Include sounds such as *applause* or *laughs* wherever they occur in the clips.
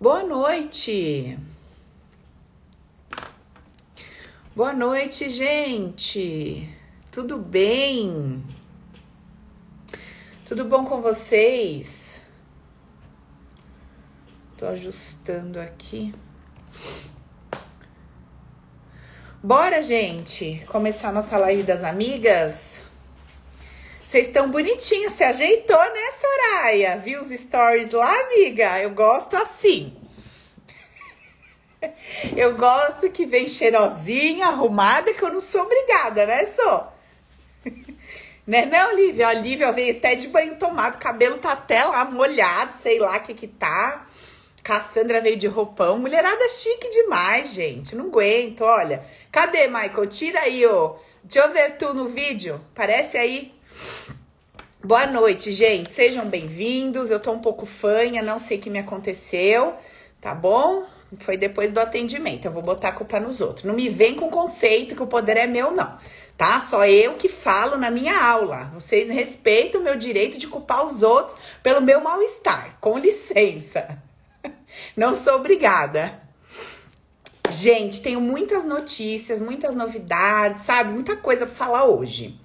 Boa noite. Boa noite, gente. Tudo bem? Tudo bom com vocês? Tô ajustando aqui. Bora, gente, começar nossa live das amigas? Vocês estão bonitinhas, se ajeitou, né, Soraya? Viu os stories lá, amiga? Eu gosto assim. *laughs* Eu gosto que vem cheirosinha, arrumada, que eu não sou obrigada, né, Só? *laughs* Né, não, Lívia? A Lívia veio até de banho tomado, o cabelo tá até lá molhado, sei lá o que que tá. Cassandra veio de roupão. Mulherada chique demais, gente. Não aguento, olha. Cadê, Michael? Tira aí, ó. Deixa eu ver tu no vídeo. Parece aí Boa noite, gente. Sejam bem-vindos. Eu tô um pouco fanha, não sei o que me aconteceu, tá bom? Foi depois do atendimento. Eu vou botar a culpa nos outros. Não me vem com conceito que o poder é meu, não. Tá? Só eu que falo na minha aula. Vocês respeitam o meu direito de culpar os outros pelo meu mal-estar. Com licença. *laughs* Não sou obrigada. Gente, tenho muitas notícias, muitas novidades, sabe? Muita coisa para falar hoje.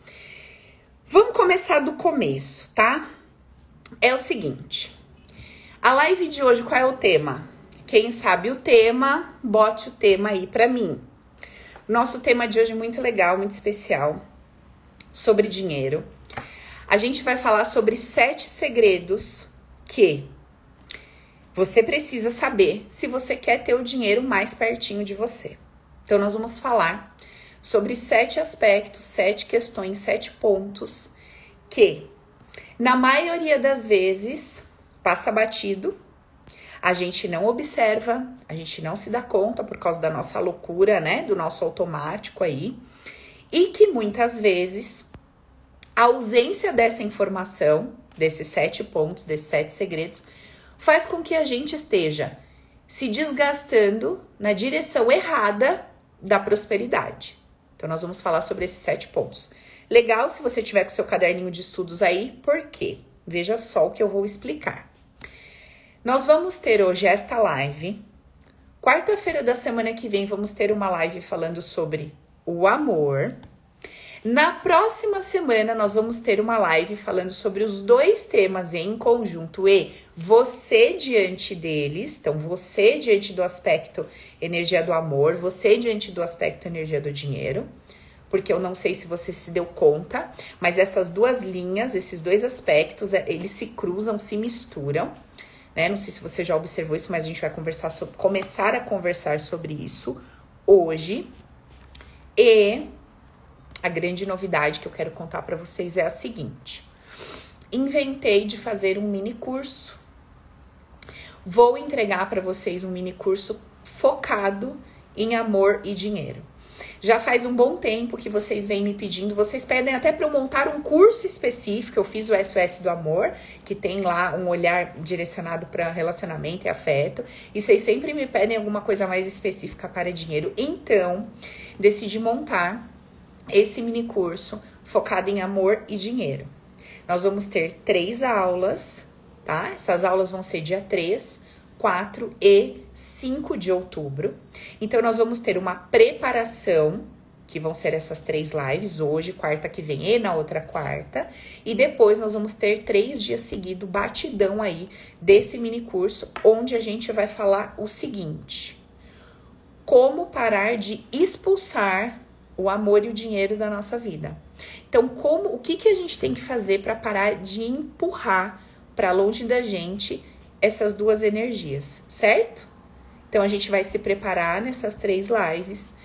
Vamos começar do começo, tá? É o seguinte. A live de hoje, qual é o tema? Quem sabe o tema, bote o tema aí para mim. Nosso tema de hoje é muito legal, muito especial, sobre dinheiro. A gente vai falar sobre sete segredos que você precisa saber se você quer ter o dinheiro mais pertinho de você. Então, nós vamos falar sobre sete aspectos, sete questões, sete pontos que, na maioria das vezes, passa batido, a gente não observa, a gente não se dá conta por causa da nossa loucura, né? Do nosso automático aí. E que muitas vezes a ausência dessa informação, desses sete pontos, desses sete segredos, faz com que a gente esteja se desgastando na direção errada da prosperidade. Então, nós vamos falar sobre esses sete pontos. Legal se você tiver com seu caderninho de estudos aí, por quê? Veja só o que eu vou explicar. Nós vamos ter hoje esta live. Quarta-feira da semana que vem, vamos ter uma live falando sobre o amor. Na próxima semana, nós vamos ter uma live falando sobre os dois temas em conjunto e você diante deles. Então, você diante do aspecto energia do amor, você diante do aspecto energia do dinheiro. Porque eu não sei se você se deu conta, mas essas duas linhas, esses dois aspectos, é, eles se cruzam, se misturam. Né? Não sei se você já observou isso, mas a gente vai conversar sobre, começar a conversar sobre isso hoje. E a grande novidade que eu quero contar para vocês é a seguinte: inventei de fazer um mini curso. Vou entregar para vocês um mini curso focado em amor e dinheiro. Já faz um bom tempo que vocês vêm me pedindo, vocês pedem até para eu montar um curso específico. Eu fiz o SOS do Amor, que tem lá um olhar direcionado para relacionamento e afeto, e vocês sempre me pedem alguma coisa mais específica para dinheiro. Então, decidi montar esse mini curso focado em amor e dinheiro. Nós vamos ter três aulas, tá? Essas aulas vão ser dia 3, 4 e 5 de outubro. Então, nós vamos ter uma preparação, que vão ser essas três lives, hoje, quarta que vem e na outra quarta. E depois nós vamos ter três dias seguidos, batidão aí, desse mini curso, onde a gente vai falar o seguinte: como parar de expulsar o amor e o dinheiro da nossa vida. Então, como o que, que a gente tem que fazer para parar de empurrar para longe da gente essas duas energias, certo? Então a gente vai se preparar nessas três lives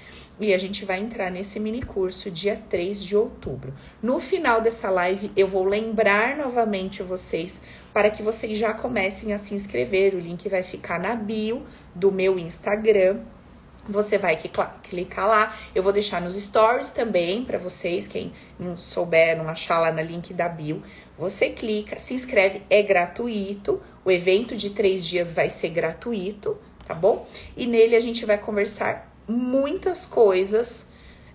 e a gente vai entrar nesse mini curso dia 3 de outubro. No final dessa live, eu vou lembrar novamente vocês para que vocês já comecem a se inscrever. O link vai ficar na bio do meu Instagram você vai clicar lá. Eu vou deixar nos stories também para vocês, quem não souber, não achar lá no link da bio. Você clica, se inscreve, é gratuito. O evento de três dias vai ser gratuito, tá bom? E nele a gente vai conversar muitas coisas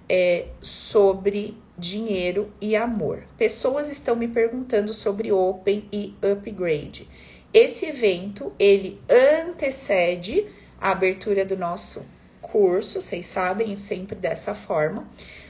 é, sobre dinheiro e amor. Pessoas estão me perguntando sobre Open e Upgrade. esse evento, ele antecede a abertura do nosso curso, vocês sabem, sempre dessa forma.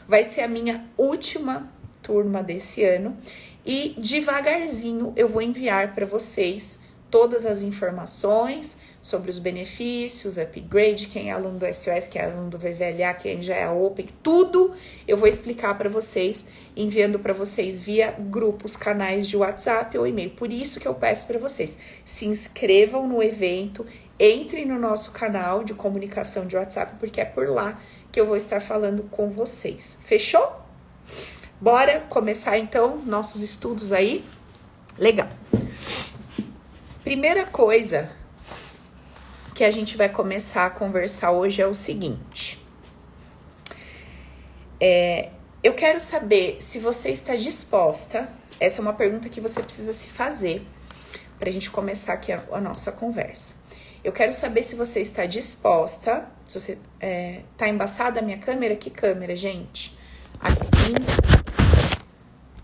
Vai ser a minha última turma desse ano e devagarzinho eu vou enviar para vocês todas as informações sobre os benefícios, upgrade, quem é aluno do SOS, quem é aluno do VVLA, quem já é Open, tudo eu vou explicar para vocês, enviando para vocês via grupos, canais de WhatsApp ou e-mail. Por isso que eu peço para vocês, se inscrevam no evento, entrem no nosso canal de comunicação de WhatsApp, porque é por lá que eu vou estar falando com vocês. Fechou? Bora começar então nossos estudos aí? Legal. Primeira coisa que a gente vai começar a conversar hoje é o seguinte. É, eu quero saber se você está disposta. Essa é uma pergunta que você precisa se fazer para a gente começar aqui a, a, nossa conversa. Eu quero saber se você está disposta. Se você é, tá embaçada a minha câmera, que câmera, gente? Aqui, 15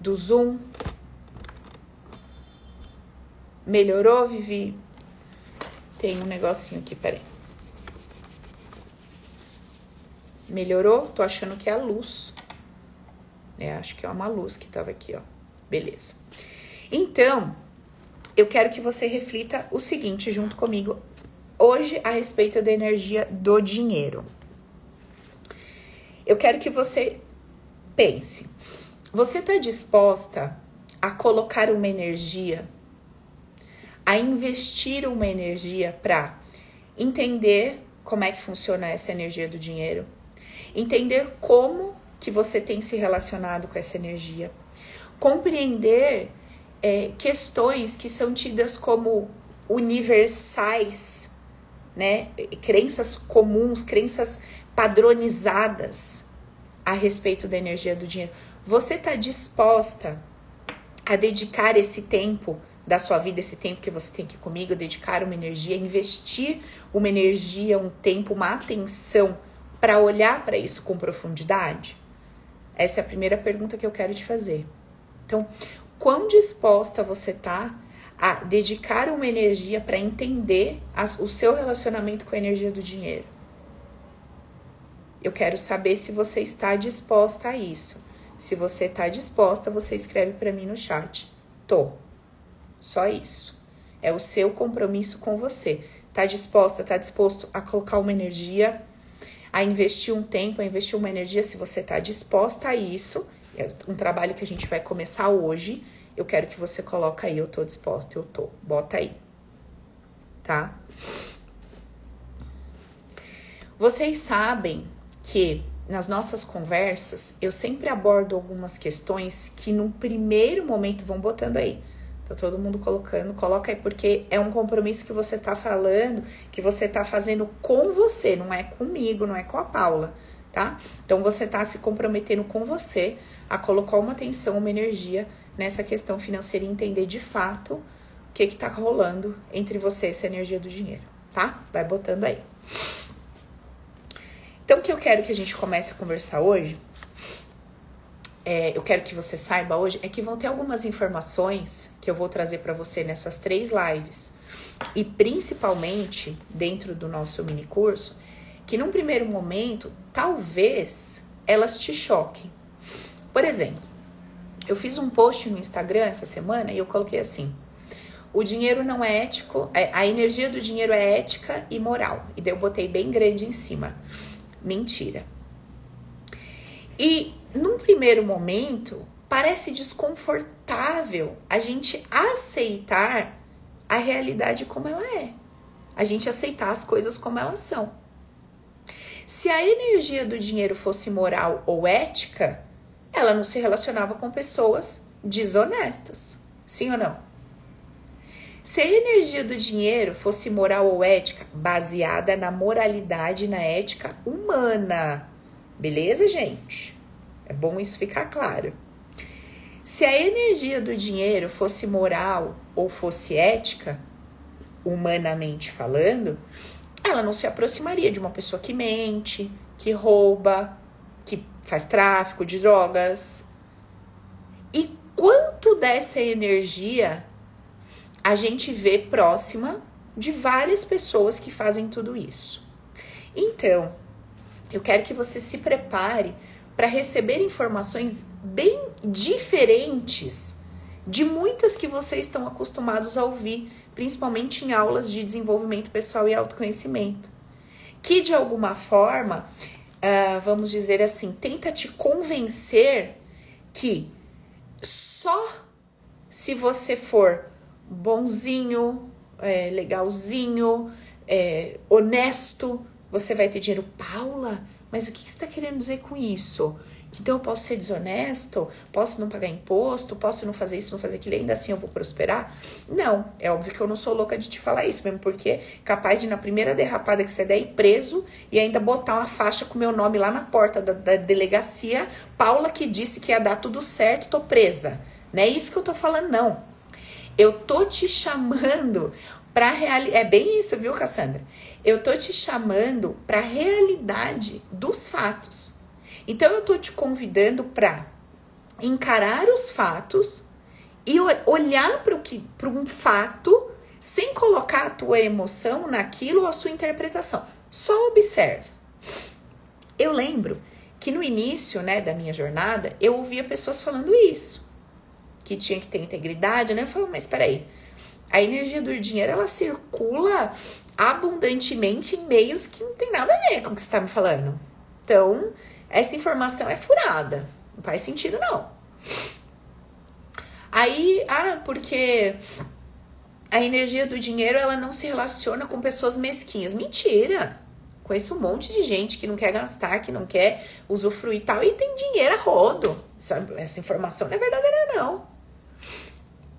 do Zoom. Melhorou, Vivi? Tem um negocinho aqui, peraí. Melhorou? Tô achando que é a luz. É, acho que é uma luz que tava aqui, ó. Beleza. Então, eu quero que você reflita o seguinte junto comigo hoje a respeito da energia do dinheiro. Eu quero que você pense. Você está disposta a colocar uma energia a investir uma energia para entender como é que funciona essa energia do dinheiro, entender como que você tem se relacionado com essa energia, compreender é, questões que são tidas como universais, né? Crenças comuns, crenças padronizadas a respeito da energia do dinheiro. Você está disposta a dedicar esse tempo da sua vida, esse tempo que você tem aqui comigo, dedicar uma energia, investir uma energia, um tempo, uma atenção para olhar para isso com profundidade? Essa é a primeira pergunta que eu quero te fazer. Então, quão disposta você tá a dedicar uma energia para entender as, o seu relacionamento com a energia do dinheiro? Eu quero saber se você está disposta a isso. Se você está disposta, você escreve para mim no chat. Tô. Só isso. É o seu compromisso com você. Tá disposta, tá disposto a colocar uma energia, a investir um tempo, a investir uma energia, se você tá disposta a isso, é um trabalho que a gente vai começar hoje. Eu quero que você coloque aí, eu tô disposta, eu tô. Bota aí. Tá? Vocês sabem que nas nossas conversas eu sempre abordo algumas questões que num primeiro momento vão botando aí Tá todo mundo colocando, coloca aí porque é um compromisso que você tá falando, que você tá fazendo com você, não é comigo, não é com a Paula, tá? Então você tá se comprometendo com você a colocar uma atenção, uma energia nessa questão financeira e entender de fato o que que tá rolando entre você e essa energia do dinheiro, tá? Vai botando aí. Então o que eu quero que a gente comece a conversar hoje é, eu quero que você saiba hoje é que vão ter algumas informações que eu vou trazer para você nessas três lives e principalmente dentro do nosso mini curso, que num primeiro momento talvez elas te choquem. Por exemplo, eu fiz um post no Instagram essa semana e eu coloquei assim: o dinheiro não é ético, é, a energia do dinheiro é ética e moral. E daí eu botei bem grande em cima. Mentira. E num primeiro momento, parece desconfortável a gente aceitar a realidade como ela é. A gente aceitar as coisas como elas são. Se a energia do dinheiro fosse moral ou ética, ela não se relacionava com pessoas desonestas. Sim ou não? Se a energia do dinheiro fosse moral ou ética, baseada na moralidade e na ética humana. Beleza, gente? É bom isso ficar claro. Se a energia do dinheiro fosse moral ou fosse ética, humanamente falando, ela não se aproximaria de uma pessoa que mente, que rouba, faz tráfico de drogas. E quanto dessa energia a gente vê próxima de várias pessoas que fazem tudo isso. Então, eu quero que você se prepare para receber informações bem diferentes de muitas que vocês estão acostumados a ouvir, principalmente em aulas de desenvolvimento pessoal e autoconhecimento, que de alguma forma, uh, vamos dizer assim, tenta te convencer que só se você for bonzinho, é, legalzinho, é, honesto, você vai ter dinheiro. Paula, mas o que você está querendo dizer com isso? Então eu posso ser desonesto, posso não pagar imposto, posso não fazer isso, não fazer aquilo, ainda assim eu vou prosperar? Não, é óbvio que eu não sou louca de te falar isso, mesmo porque capaz de na primeira derrapada que você der ir preso e ainda botar uma faixa com meu nome lá na porta da, da delegacia, Paula que disse que ia dar tudo certo, tô presa. Não é isso que eu tô falando, não. Eu tô te chamando para realidade. É bem isso, viu, Cassandra? Eu tô te chamando para realidade dos fatos. Então eu tô te convidando para encarar os fatos e olhar para o que para um fato sem colocar a tua emoção naquilo ou a sua interpretação. Só observa. Eu lembro que no início, né, da minha jornada, eu ouvia pessoas falando isso que tinha que ter integridade, né? Eu falo, mas peraí, a energia do dinheiro ela circula abundantemente em meios que não tem nada a ver com o que você está me falando. Então, essa informação é furada. Não faz sentido, não. Aí, ah, porque a energia do dinheiro ela não se relaciona com pessoas mesquinhas. Mentira! Conheço um monte de gente que não quer gastar, que não quer usufruir e tal, e tem dinheiro a rodo. Essa informação não é verdadeira, não.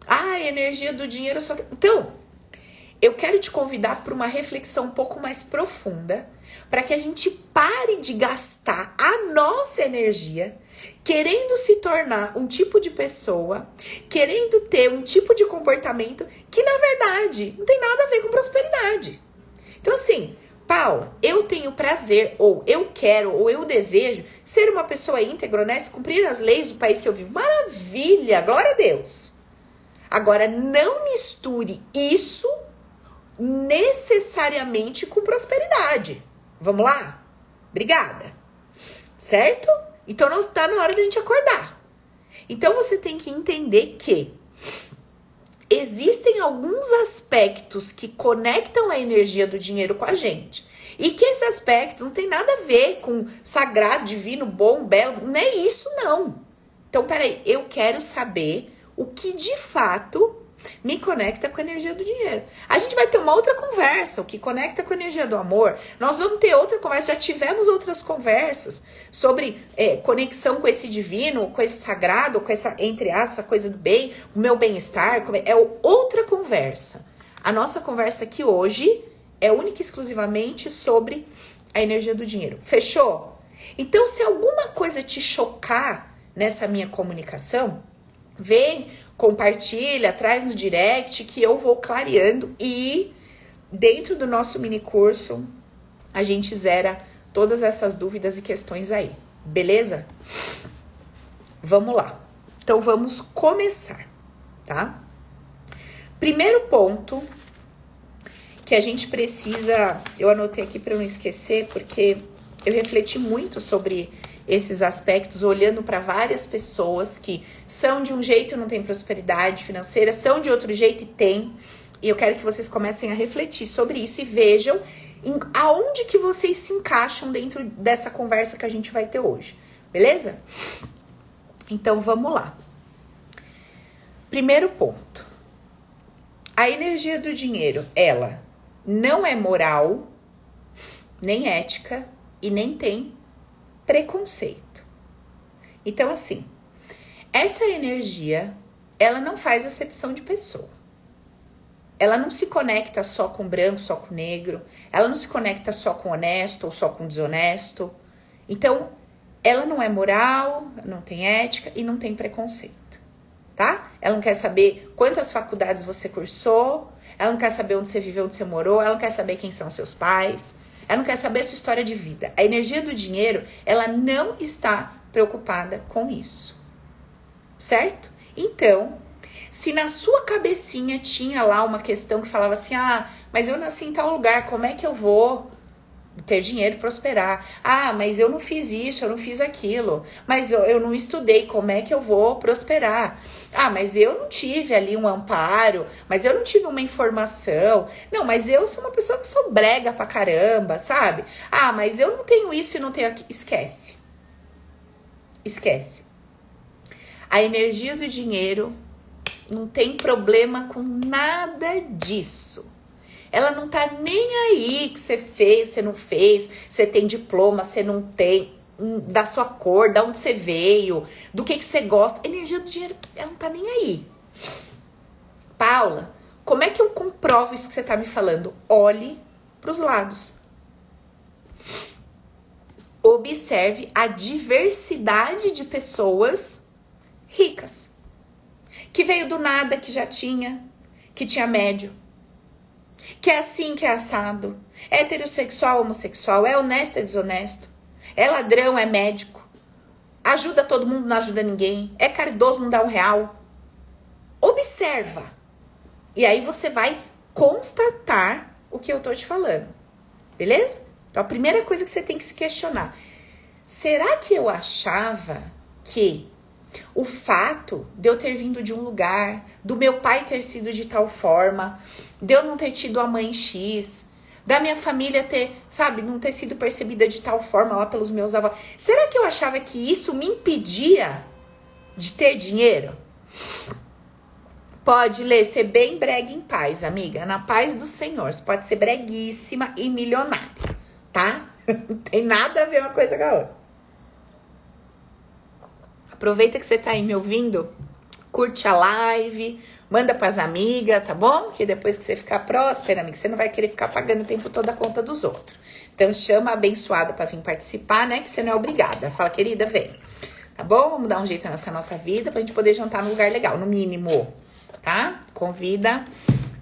Ah, a energia do dinheiro só. Então, eu quero te convidar para uma reflexão um pouco mais profunda, para que a gente pare de gastar a nossa energia querendo se tornar um tipo de pessoa, querendo ter um tipo de comportamento que na verdade não tem nada a ver com prosperidade. Então assim, Paula, eu tenho prazer, ou eu quero, ou eu desejo ser uma pessoa íntegra, honesta, cumprir as leis do país que eu vivo. Maravilha, glória a Deus. Agora, não misture isso necessariamente com prosperidade. Vamos lá? Obrigada. Certo? Então não está na hora da gente acordar. Então você tem que entender que existem alguns aspectos que conectam a energia do dinheiro com a gente. E que esses aspectos não tem nada a ver com sagrado, divino, bom, belo. Não é isso, não. Então, peraí, eu quero saber o que de fato me conecta com a energia do dinheiro. A gente vai ter uma outra conversa, o que conecta com a energia do amor. Nós vamos ter outra conversa, já tivemos outras conversas sobre é, conexão com esse divino, com esse sagrado, com essa, entre essa coisa do bem, o meu bem-estar. É outra conversa. A nossa conversa aqui hoje é única e exclusivamente sobre a energia do dinheiro. Fechou? Então, se alguma coisa te chocar nessa minha comunicação, Vem, compartilha, traz no direct que eu vou clareando e dentro do nosso mini curso a gente zera todas essas dúvidas e questões aí, beleza? Vamos lá. Então vamos começar, tá? Primeiro ponto que a gente precisa, eu anotei aqui para não esquecer, porque eu refleti muito sobre esses aspectos, olhando para várias pessoas que são de um jeito e não têm prosperidade financeira, são de outro jeito e têm. E eu quero que vocês comecem a refletir sobre isso e vejam em, aonde que vocês se encaixam dentro dessa conversa que a gente vai ter hoje. Beleza? Então vamos lá. Primeiro ponto. A energia do dinheiro, ela não é moral, nem ética e nem tem preconceito. Então, assim, essa energia, ela não faz acepção de pessoa. Ela não se conecta só com branco, só com negro. Ela não se conecta só com honesto ou só com desonesto. Então, ela não é moral, não tem ética e não tem preconceito, tá? Ela não quer saber quantas faculdades você cursou, ela não quer saber onde você viveu, onde você morou, ela não quer saber quem são seus pais, ela não quer saber sua história de vida. A energia do dinheiro, ela não está preocupada com isso. Certo? Então, Se na sua cabecinha tinha lá uma questão que falava assim: ah, mas eu nasci em tal lugar, como é que eu vou ter dinheiro prosperar? Ah, mas eu não fiz isso, eu não fiz aquilo, mas eu, eu não estudei, como é que eu vou prosperar? Ah, mas eu não tive ali um amparo, mas eu não tive uma informação. Não, mas eu sou uma pessoa que sou brega pra caramba, sabe? Ah, mas eu não tenho isso e não tenho aquilo. Esquece. Esquece. A energia do dinheiro não tem problema com nada disso. Ela não tá nem aí que você fez, você não fez, você tem diploma, você não tem, hum, da sua cor, da onde você veio, do que, que você gosta. Energia do dinheiro, ela não tá nem aí. Paula, como é que eu comprovo isso que você tá me falando? Olhe para os lados. Observe a diversidade de pessoas ricas. Que veio do nada, que já tinha, que tinha médio. Que é assim, que é assado. É heterossexual, homossexual, é honesto, é desonesto. É ladrão, é médico. Ajuda todo mundo, não ajuda ninguém. É caridoso, não dá um real. Observa. E aí você vai constatar o que eu tô te falando. Beleza? Então a primeira coisa que você tem que se questionar: será que eu achava que o fato de eu ter vindo de um lugar, do meu pai ter sido de tal forma, de eu não ter tido a mãe X, da minha família ter, sabe, não ter sido percebida de tal forma lá pelos meus avós. Será que eu achava que isso me impedia de ter dinheiro? Pode ler, ser bem brega em paz, amiga. Na paz do Senhor. Você pode ser breguíssima e milionária, tá? *laughs* Não tem nada a ver uma coisa com a outra. Aproveita que você tá aí me ouvindo, curte a live, manda pras amigas, tá bom? Que depois que você ficar próspera, amiga, você não vai querer ficar pagando o tempo todo a conta dos outros. Então chama a abençoada para vir participar, né? Que você não é obrigada. Fala, querida, vem. Tá bom? Vamos dar um jeito nessa nossa vida pra gente poder jantar num lugar legal, no mínimo, tá? Convida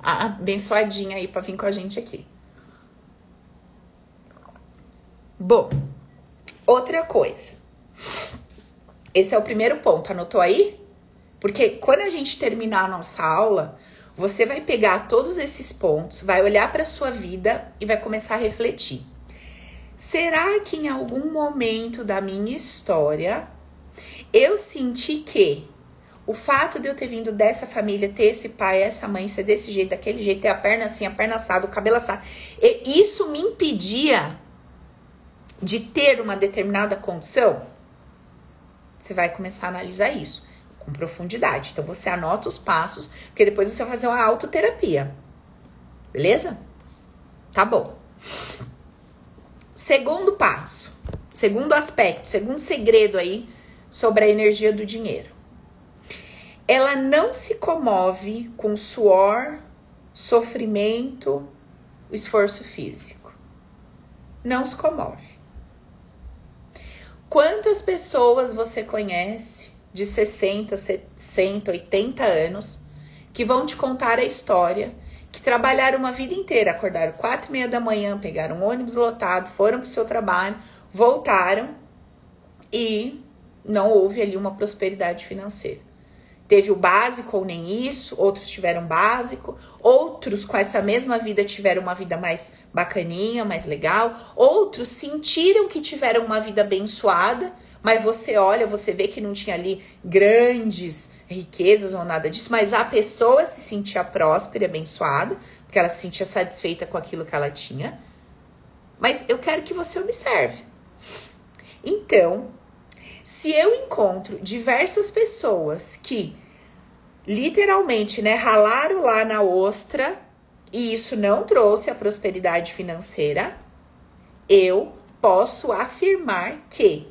a abençoadinha aí pra vir com a gente aqui. Bom, outra coisa. Esse é o primeiro ponto, anotou aí? Porque quando a gente terminar a nossa aula, você vai pegar todos esses pontos, vai olhar para sua vida e vai começar a refletir. Será que em algum momento da minha história eu senti que o fato de eu ter vindo dessa família, ter esse pai, essa mãe, ser desse jeito, daquele jeito, ter a perna assim, a perna assada, o cabelo assado, isso me impedia de ter uma determinada condição? Você vai começar a analisar isso com profundidade. Então você anota os passos, porque depois você vai fazer uma autoterapia. Beleza? Tá bom. Segundo passo, segundo aspecto, segundo segredo aí sobre a energia do dinheiro. Ela não se comove com suor, sofrimento, esforço físico. Não se comove. Quantas pessoas você conhece de 60, 60, 80 anos que vão te contar a história, que trabalharam uma vida inteira, acordaram quatro e meia da manhã, pegaram um ônibus lotado, foram para o seu trabalho, voltaram e não houve ali uma prosperidade financeira teve o básico ou nem isso, outros tiveram básico, outros com essa mesma vida tiveram uma vida mais bacaninha, mais legal, outros sentiram que tiveram uma vida abençoada, mas você olha, você vê que não tinha ali grandes riquezas ou nada disso, mas a pessoa se sentia próspera e abençoada, porque ela se sentia satisfeita com aquilo que ela tinha. Mas eu quero que você observe. Então, se eu encontro diversas pessoas que literalmente, né, ralaram lá na ostra e isso não trouxe a prosperidade financeira, eu posso afirmar que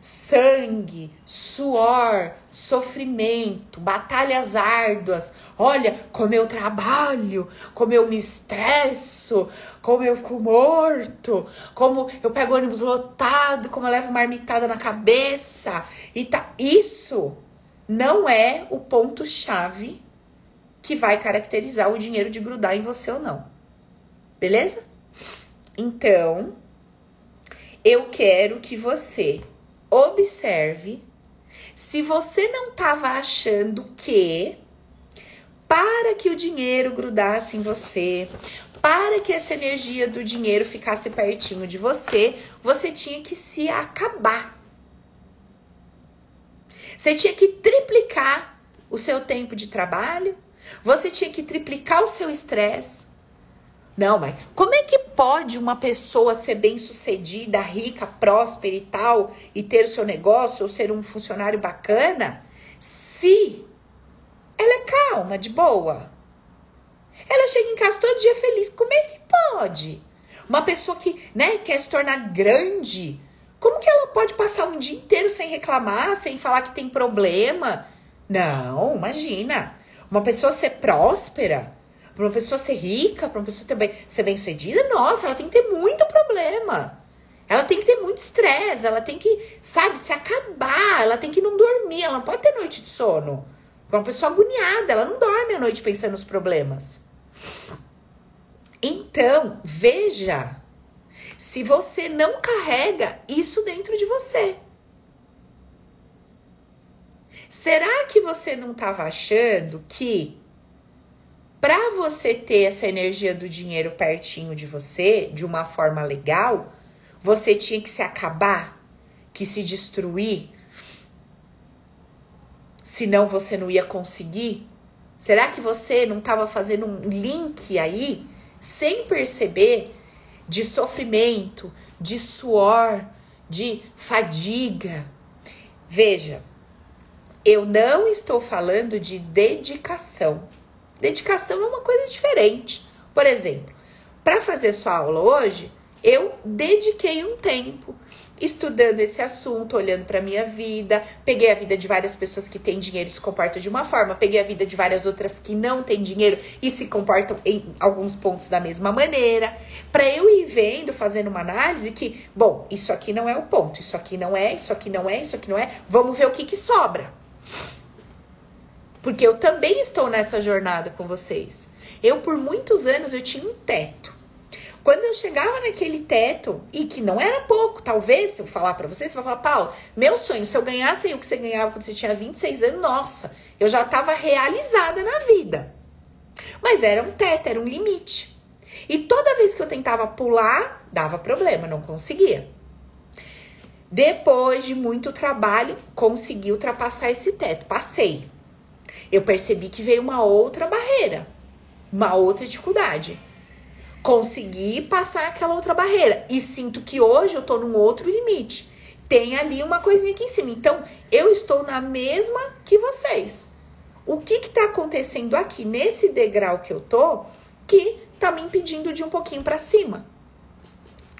sangue, suor, sofrimento, batalhas árduas. Olha como eu trabalho, como eu me estresso, como eu fico morto, como eu pego ônibus lotado, como eu levo marmitada na cabeça. E tá isso não é o ponto chave que vai caracterizar o dinheiro de grudar em você ou não. Beleza? Então, eu quero que você observe se você não estava achando que para que o dinheiro grudasse em você, para que essa energia do dinheiro ficasse pertinho de você, você tinha que se acabar. Você tinha que triplicar o seu tempo de trabalho, você tinha que triplicar o seu estresse. Não, mas como é que pode uma pessoa ser bem-sucedida, rica, próspera e tal, e ter o seu negócio ou ser um funcionário bacana, se ela é calma, de boa? Ela chega em casa todo dia feliz. Como é que pode? Uma pessoa que, né, quer se tornar grande, como que ela pode passar um dia inteiro sem reclamar, sem falar que tem problema? Não, imagina. Uma pessoa ser próspera, para uma pessoa ser rica, para uma pessoa ter bem, ser bem-sucedida, nossa, ela tem que ter muito problema. Ela tem que ter muito estresse, ela tem que, sabe, se acabar, ela tem que não dormir, ela não pode ter noite de sono. É uma pessoa agoniada, ela não dorme à noite pensando nos problemas. Então, veja se você não carrega isso dentro de você. Será que você não estava achando que para você ter essa energia do dinheiro pertinho de você, de uma forma legal, você tinha que se acabar, que se destruir? Senão você não ia conseguir? Será que você não estava fazendo um link aí, sem perceber, de sofrimento, de suor, de fadiga? Veja, eu não estou falando de dedicação. Dedicação é uma coisa diferente. Por exemplo, para fazer sua aula hoje, eu dediquei um tempo estudando esse assunto, olhando para minha vida, peguei a vida de várias pessoas que têm dinheiro e se comportam de uma forma, peguei a vida de várias outras que não têm dinheiro e se comportam em alguns pontos da mesma maneira, para eu ir vendo, fazendo uma análise que, bom, isso aqui não é o ponto, isso aqui não é, isso aqui não é, isso aqui não é, vamos ver o que que sobra. Porque eu também estou nessa jornada com vocês. Eu por muitos anos eu tinha um teto. Quando eu chegava naquele teto, e que não era pouco, talvez, se eu falar para você, você vai falar, Paulo, meu sonho, se eu ganhasse aí o que você ganhava quando você tinha 26 anos, nossa, eu já estava realizada na vida. Mas era um teto, era um limite. E toda vez que eu tentava pular, dava problema, não conseguia. Depois de muito trabalho, consegui ultrapassar esse teto, passei. Eu percebi que veio uma outra barreira, uma outra dificuldade consegui passar aquela outra barreira e sinto que hoje eu tô num outro limite. Tem ali uma coisinha aqui em cima. Então, eu estou na mesma que vocês. O que que tá acontecendo aqui nesse degrau que eu tô que tá me impedindo de ir um pouquinho para cima?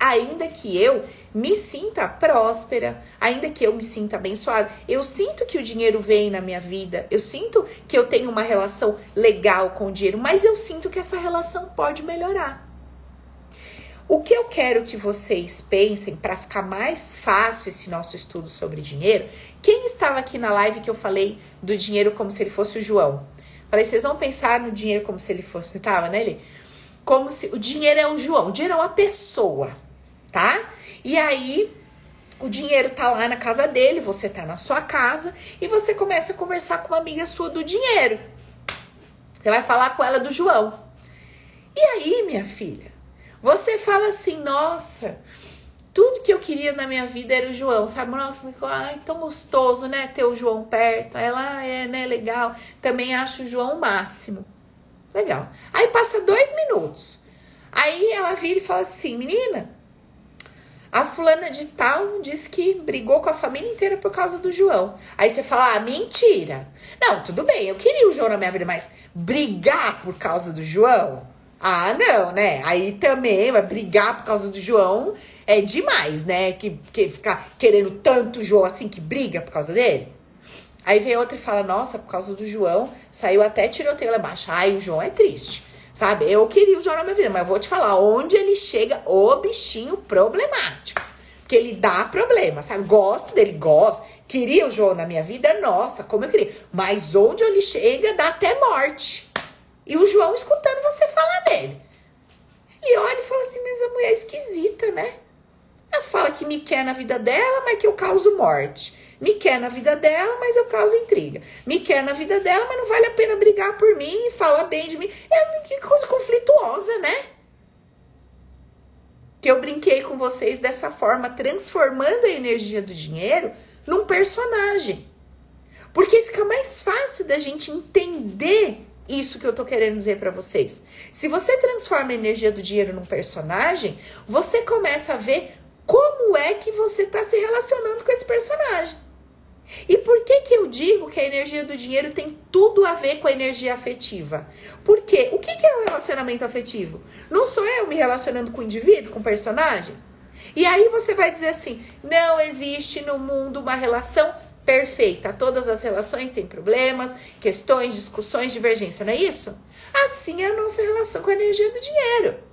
Ainda que eu me sinta próspera, ainda que eu me sinta abençoada, eu sinto que o dinheiro vem na minha vida, eu sinto que eu tenho uma relação legal com o dinheiro, mas eu sinto que essa relação pode melhorar. O que eu quero que vocês pensem para ficar mais fácil esse nosso estudo sobre dinheiro, quem estava aqui na live que eu falei do dinheiro como se ele fosse o João? Falei, vocês vão pensar no dinheiro como se ele fosse, tava, né, ele? Como se o dinheiro é o João, o dinheiro é uma pessoa, tá? E aí o dinheiro tá lá na casa dele, você tá na sua casa e você começa a conversar com uma amiga sua do dinheiro. Você vai falar com ela do João. E aí, minha filha, você fala assim, nossa, tudo que eu queria na minha vida era o João, sabe? Nossa, ai, tão gostoso, né? Ter o João perto. Ela ah, é, né? Legal. Também acho o João o máximo. Legal. Aí passa dois minutos. Aí ela vira e fala assim: menina, a fulana de tal disse que brigou com a família inteira por causa do João. Aí você fala: ah, mentira. Não, tudo bem, eu queria o João na minha vida, mas brigar por causa do João? Ah, não, né? Aí também vai brigar por causa do João é demais, né? Que, que ficar querendo tanto o João assim que briga por causa dele. Aí vem outra e fala: Nossa, por causa do João, saiu até tiroteio lá embaixo. Ai, o João é triste. Sabe? Eu queria o João na minha vida, mas vou te falar: onde ele chega, o bichinho problemático. Porque ele dá problema, sabe? Gosto dele, gosto. Queria o João na minha vida, nossa, como eu queria. Mas onde ele chega, dá até morte. E o João escutando você falar dele. Ele olha e fala assim: Mas a mulher é esquisita, né? Ela fala que me quer na vida dela, mas que eu causo morte. Me quer na vida dela, mas eu causo intriga. Me quer na vida dela, mas não vale a pena brigar por mim e falar bem de mim. É que coisa conflituosa, né? Que eu brinquei com vocês dessa forma, transformando a energia do dinheiro num personagem. Porque fica mais fácil da gente entender isso que eu tô querendo dizer para vocês. Se você transforma a energia do dinheiro num personagem, você começa a ver como é que você tá se relacionando com esse personagem. E por que que eu digo que a energia do dinheiro tem tudo a ver com a energia afetiva? Porque o que, que é o relacionamento afetivo? Não sou eu me relacionando com o indivíduo, com o personagem? E aí você vai dizer assim: não existe no mundo uma relação perfeita. Todas as relações têm problemas, questões, discussões, divergência, não é isso? Assim é a nossa relação com a energia do dinheiro.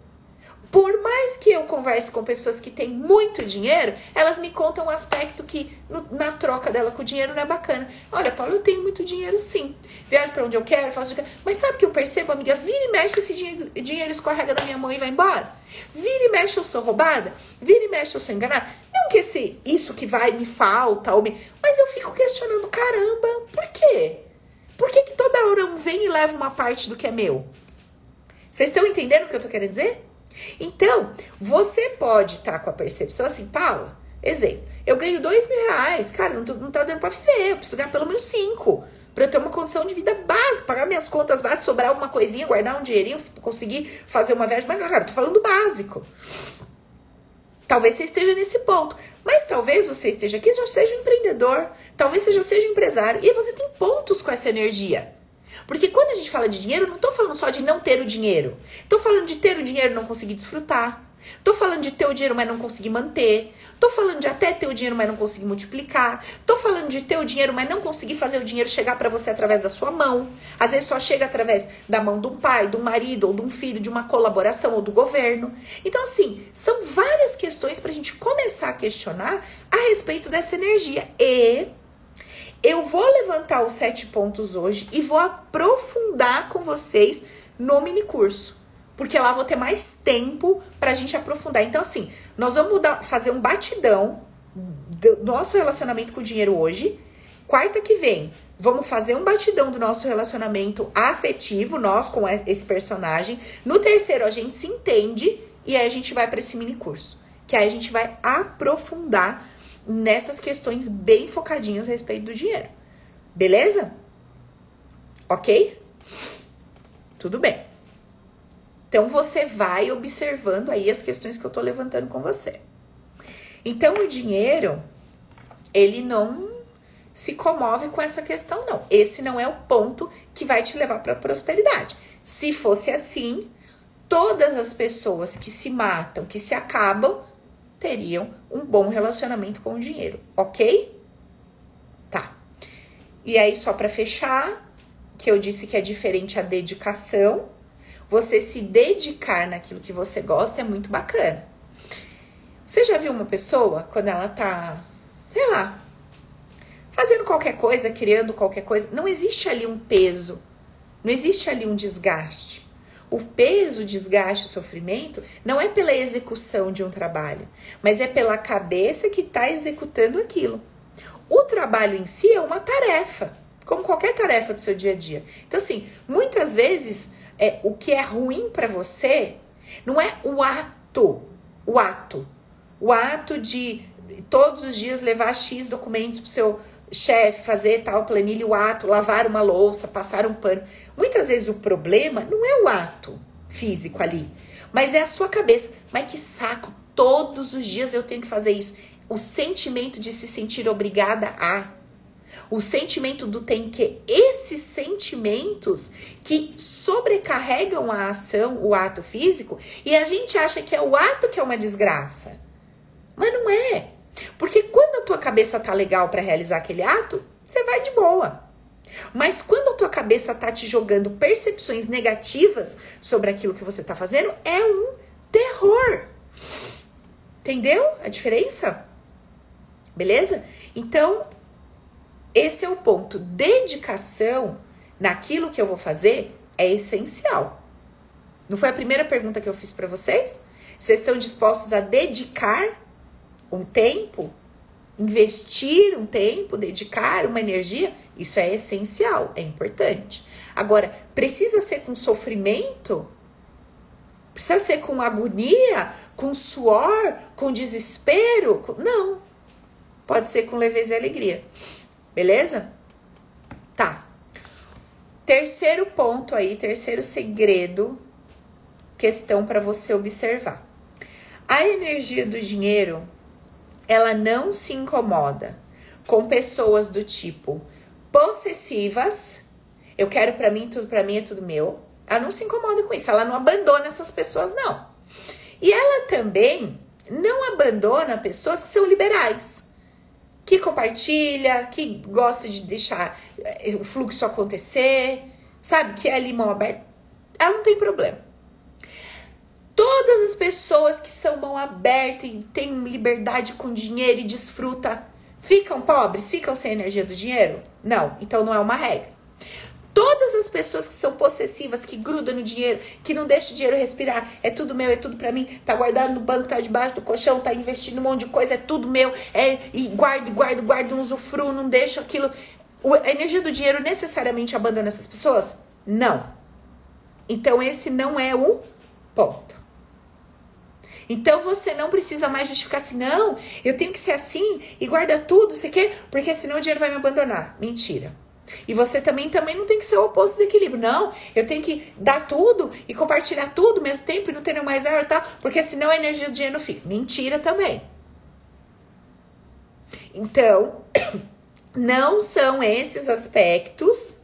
Por mais que eu converse com pessoas que têm muito dinheiro, elas me contam um aspecto que no, na troca dela com o dinheiro não é bacana. Olha, Paulo, eu tenho muito dinheiro sim. Viajo para onde eu quero, faço. Mas sabe o que eu percebo, amiga? Vira e mexe esse dinheiro, dinheiro escorrega da minha mão e vai embora. Vira e mexe eu sou roubada. Vira e mexe eu sou enganada. Não que esse, isso que vai me falta, ou me, mas eu fico questionando, caramba, por quê? Por que, que toda hora um vem e leva uma parte do que é meu? Vocês estão entendendo o que eu tô querendo dizer? Então, você pode estar tá com a percepção assim, Paula, exemplo, eu ganho dois mil reais, cara, não, tô, não tá dando pra viver, eu preciso ganhar pelo menos cinco. Pra eu ter uma condição de vida básica, pagar minhas contas básicas, sobrar alguma coisinha, guardar um dinheirinho, conseguir fazer uma viagem. Mas, cara, tô falando básico. Talvez você esteja nesse ponto. Mas talvez você esteja aqui já seja um empreendedor. Talvez você já seja um empresário. E você tem pontos com essa energia. Porque quando a gente fala de dinheiro, não estou falando só de não ter o dinheiro. Estou falando de ter o dinheiro e não conseguir desfrutar. Tô falando de ter o dinheiro, mas não conseguir manter. Tô falando de até ter o dinheiro, mas não conseguir multiplicar. Tô falando de ter o dinheiro, mas não conseguir fazer o dinheiro chegar para você através da sua mão. Às vezes só chega através da mão de um pai, de um marido, ou de um filho, de uma colaboração ou do governo. Então, assim, são várias questões para a gente começar a questionar a respeito dessa energia. E eu vou levantar os sete pontos hoje e vou aprofundar com vocês no mini curso. Porque lá vou ter mais tempo pra gente aprofundar. Então, assim, nós vamos mudar, fazer um batidão do nosso relacionamento com o dinheiro hoje. Quarta que vem, vamos fazer um batidão do nosso relacionamento afetivo, nós com esse personagem. No terceiro, a gente se entende e aí a gente vai para esse mini curso. Que aí a gente vai aprofundar nessas questões bem focadinhas a respeito do dinheiro. Beleza? Ok? Tudo bem. Então você vai observando aí as questões que eu tô levantando com você. Então o dinheiro, ele não se comove com essa questão não. Esse não é o ponto que vai te levar para prosperidade. Se fosse assim, todas as pessoas que se matam, que se acabam, teriam um bom relacionamento com o dinheiro, ok? Tá. E aí, só para fechar, que eu disse que é diferente a dedicação. Você se dedicar naquilo que você gosta é muito bacana. Você já viu uma pessoa quando ela tá, sei lá, fazendo qualquer coisa, criando qualquer coisa? Não existe ali um peso, não existe ali um desgaste. O peso, o desgaste, o sofrimento não é pela execução de um trabalho, mas é pela cabeça que está executando aquilo. O trabalho em si é uma tarefa, como qualquer tarefa do seu dia a dia. Então, assim, muitas vezes é, o que é ruim para você não é o ato, o ato, o ato de todos os dias levar X documentos para seu chefe, fazer tal planilha, o ato, lavar uma louça, passar um pano. Muitas vezes o problema não é o ato físico ali, mas é a sua cabeça. Mas que saco, todos os dias eu tenho que fazer isso. O sentimento de se sentir obrigada a. O sentimento do tem que. Esses sentimentos que sobrecarregam a ação, o ato físico, e a gente acha que é o ato que é uma desgraça. Mas não é. Porque quando a tua cabeça tá legal para realizar aquele ato, você vai de boa. Mas quando a tua cabeça tá te jogando percepções negativas sobre aquilo que você tá fazendo, é um terror. Entendeu a diferença? Beleza? Então, esse é o ponto. Dedicação naquilo que eu vou fazer é essencial. Não foi a primeira pergunta que eu fiz para vocês? Vocês estão dispostos a dedicar um tempo, investir um tempo, dedicar uma energia, isso é essencial, é importante. Agora, precisa ser com sofrimento? Precisa ser com agonia, com suor, com desespero? Não. Pode ser com leveza e alegria. Beleza? Tá. Terceiro ponto aí, terceiro segredo, questão para você observar. A energia do dinheiro, ela não se incomoda com pessoas do tipo possessivas. Eu quero para mim, tudo para mim é tudo meu. Ela não se incomoda com isso, ela não abandona essas pessoas não. E ela também não abandona pessoas que são liberais, que compartilha, que gosta de deixar eh, o fluxo acontecer, sabe? Que é ali mão aberta. Ela não tem problema. Todas as pessoas que são mão aberta e têm liberdade com dinheiro e desfruta, ficam pobres? Ficam sem energia do dinheiro? Não, então não é uma regra. Todas as pessoas que são possessivas, que grudam no dinheiro, que não deixam o dinheiro respirar, é tudo meu, é tudo para mim, tá guardado no banco, tá debaixo do colchão, tá investindo um monte de coisa, é tudo meu, é e guardo, guardo, guardo, não usufruo, não deixo aquilo. A energia do dinheiro necessariamente abandona essas pessoas? Não. Então esse não é o ponto. Então você não precisa mais justificar assim, não, eu tenho que ser assim e guarda tudo, sei quê, porque senão o dinheiro vai me abandonar. Mentira. E você também também não tem que ser o oposto do equilíbrio. Não, eu tenho que dar tudo e compartilhar tudo ao mesmo tempo e não ter mais erro e tal, porque senão a energia do dinheiro não fica. Mentira também. Então, *coughs* não são esses aspectos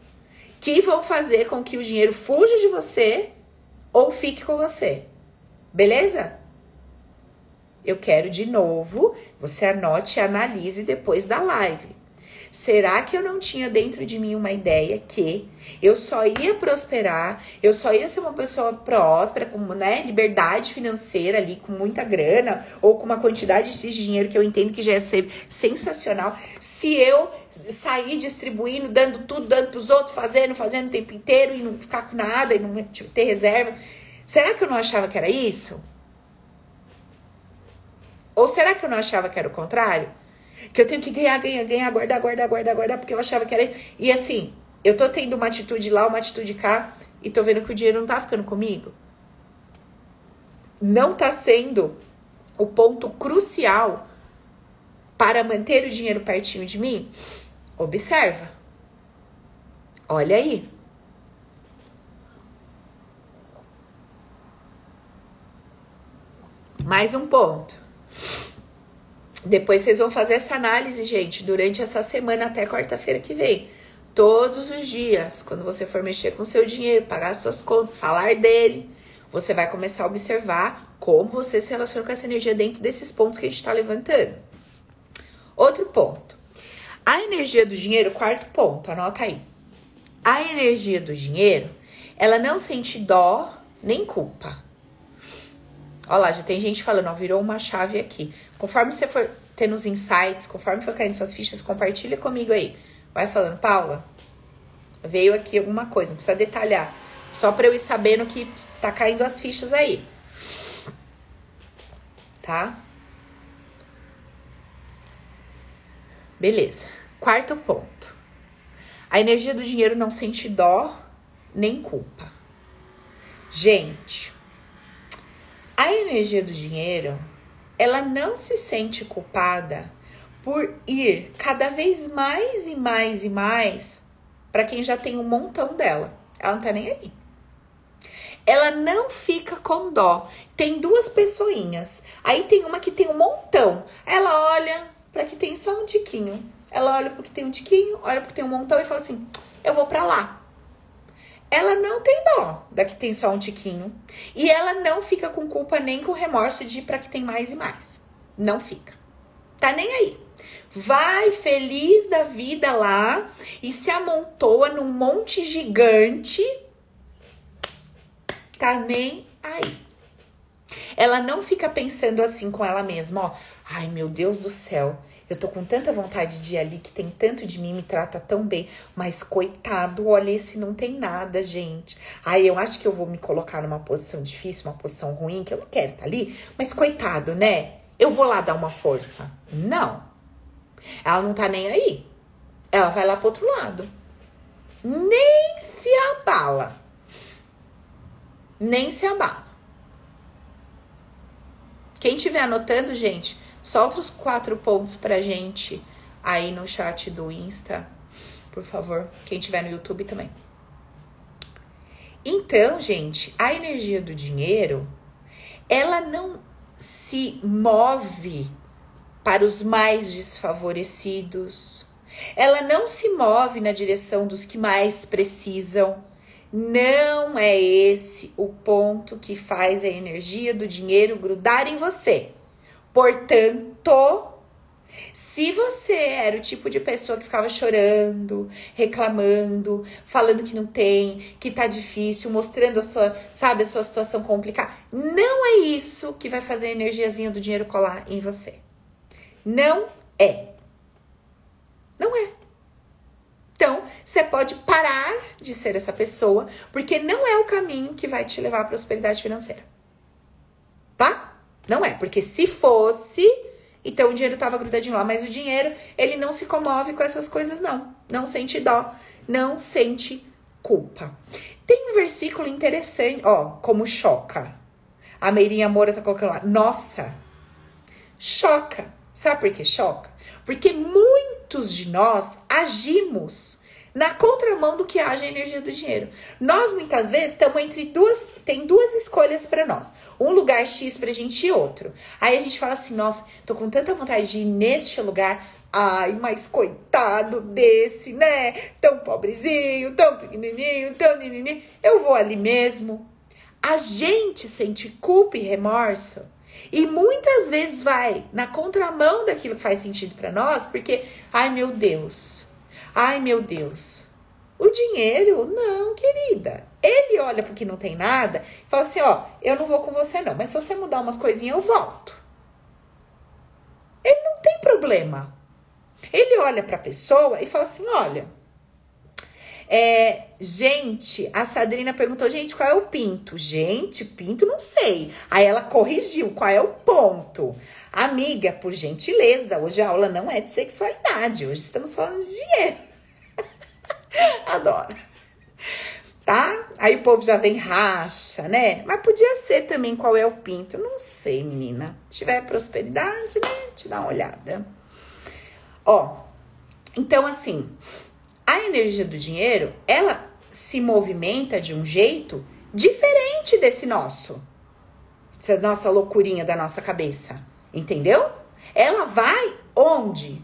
que vão fazer com que o dinheiro fuja de você ou fique com você. Beleza? Eu quero de novo, você anote e analise depois da live. Será que eu não tinha dentro de mim uma ideia que eu só ia prosperar, eu só ia ser uma pessoa próspera, com né, liberdade financeira ali, com muita grana, ou com uma quantidade de dinheiro que eu entendo que já ia ser sensacional, se eu sair distribuindo, dando tudo, dando pros outros, fazendo, fazendo o tempo inteiro e não ficar com nada e não tipo, ter reserva? Será que eu não achava que era isso? Ou será que eu não achava que era o contrário? Que eu tenho que ganhar, ganhar, ganhar, guardar, guardar, guardar, guardar, porque eu achava que era. E assim, eu tô tendo uma atitude lá, uma atitude cá, e tô vendo que o dinheiro não tá ficando comigo. Não tá sendo o ponto crucial para manter o dinheiro pertinho de mim. Observa. Olha aí. Mais um ponto. Depois vocês vão fazer essa análise, gente, durante essa semana até quarta-feira que vem. Todos os dias, quando você for mexer com seu dinheiro, pagar suas contas, falar dele, você vai começar a observar como você se relaciona com essa energia dentro desses pontos que a gente está levantando. Outro ponto. A energia do dinheiro, quarto ponto, anota aí. A energia do dinheiro, ela não sente dó nem culpa. Olha lá, já tem gente falando, ó, virou uma chave aqui. Conforme você for tendo os insights, conforme for caindo suas fichas, compartilha comigo aí. Vai falando, Paula, veio aqui alguma coisa, não precisa detalhar. Só para eu ir sabendo que tá caindo as fichas aí. Tá? Beleza. Quarto ponto. A energia do dinheiro não sente dó nem culpa. Gente, a energia do dinheiro ela não se sente culpada por ir cada vez mais e mais e mais para quem já tem um montão dela. Ela não tá nem aí. Ela não fica com dó. Tem duas pessoinhas. Aí tem uma que tem um montão. Ela olha para que tem só um tiquinho. Ela olha porque tem um tiquinho, olha porque tem um montão e fala assim: "Eu vou para lá" ela não tem dó da que tem só um tiquinho. E ela não fica com culpa nem com remorso de ir pra que tem mais e mais. Não fica. Tá nem aí. Vai feliz da vida lá e se amontoa num monte gigante. Tá nem aí. Ela não fica pensando assim com ela mesma, ó. Ai, meu Deus do céu. Eu tô com tanta vontade de ir ali que tem tanto de mim, me trata tão bem, mas coitado, olha, esse não tem nada, gente. Aí eu acho que eu vou me colocar numa posição difícil, uma posição ruim, que eu não quero estar tá ali, mas coitado, né? eu vou lá dar uma força. Não. Ela não tá nem aí. Ela vai lá pro outro lado. Nem se abala. Nem se abala. Quem estiver anotando, gente, solta os quatro pontos pra gente aí no chat do Insta, por favor. Quem estiver no YouTube também. Então, gente, a energia do dinheiro, ela não se move para os mais desfavorecidos. Ela não se move na direção dos que mais precisam. Não é esse o ponto que faz a energia do dinheiro grudar em você. Portanto, se você era o tipo de pessoa que ficava chorando, reclamando, falando que não tem, que tá difícil, mostrando a sua, sabe, a sua situação complicada, não é isso que vai fazer a energiazinha do dinheiro colar em você. Não é. Não é. Então, você pode parar de ser essa pessoa, porque não é o caminho que vai te levar à prosperidade financeira. Não é, porque se fosse, então o dinheiro tava grudadinho lá, mas o dinheiro, ele não se comove com essas coisas não. Não sente dó, não sente culpa. Tem um versículo interessante, ó, como choca. A Meirinha Moura tá colocando lá. Nossa, choca. Sabe por que choca? Porque muitos de nós agimos na contramão do que age a energia do dinheiro. Nós muitas vezes estamos entre duas, tem duas escolhas para nós. Um lugar X pra gente e outro. Aí a gente fala assim: "Nossa, tô com tanta vontade de ir neste lugar, Ai, mas coitado desse, né? Tão pobrezinho, tão pequenininho, tão nininho. Eu vou ali mesmo. A gente sente culpa e remorso e muitas vezes vai na contramão daquilo que faz sentido para nós, porque, ai meu Deus, ai meu Deus. O dinheiro, não, querida. Ele olha porque não tem nada e fala assim: ó, eu não vou com você não, mas se você mudar umas coisinhas, eu volto. Ele não tem problema. Ele olha para a pessoa e fala assim: olha, é, gente, a Sadrina perguntou, gente, qual é o pinto? Gente, pinto não sei. Aí ela corrigiu, qual é o ponto? Amiga, por gentileza, hoje a aula não é de sexualidade, hoje estamos falando de dinheiro. *laughs* Adoro. Tá? Aí o povo já vem racha, né? Mas podia ser também qual é o pinto. Não sei, menina. Se tiver prosperidade, né? Te dá uma olhada. Ó, então assim, a energia do dinheiro, ela se movimenta de um jeito diferente desse nosso. Essa nossa loucurinha da nossa cabeça. Entendeu? Ela vai onde?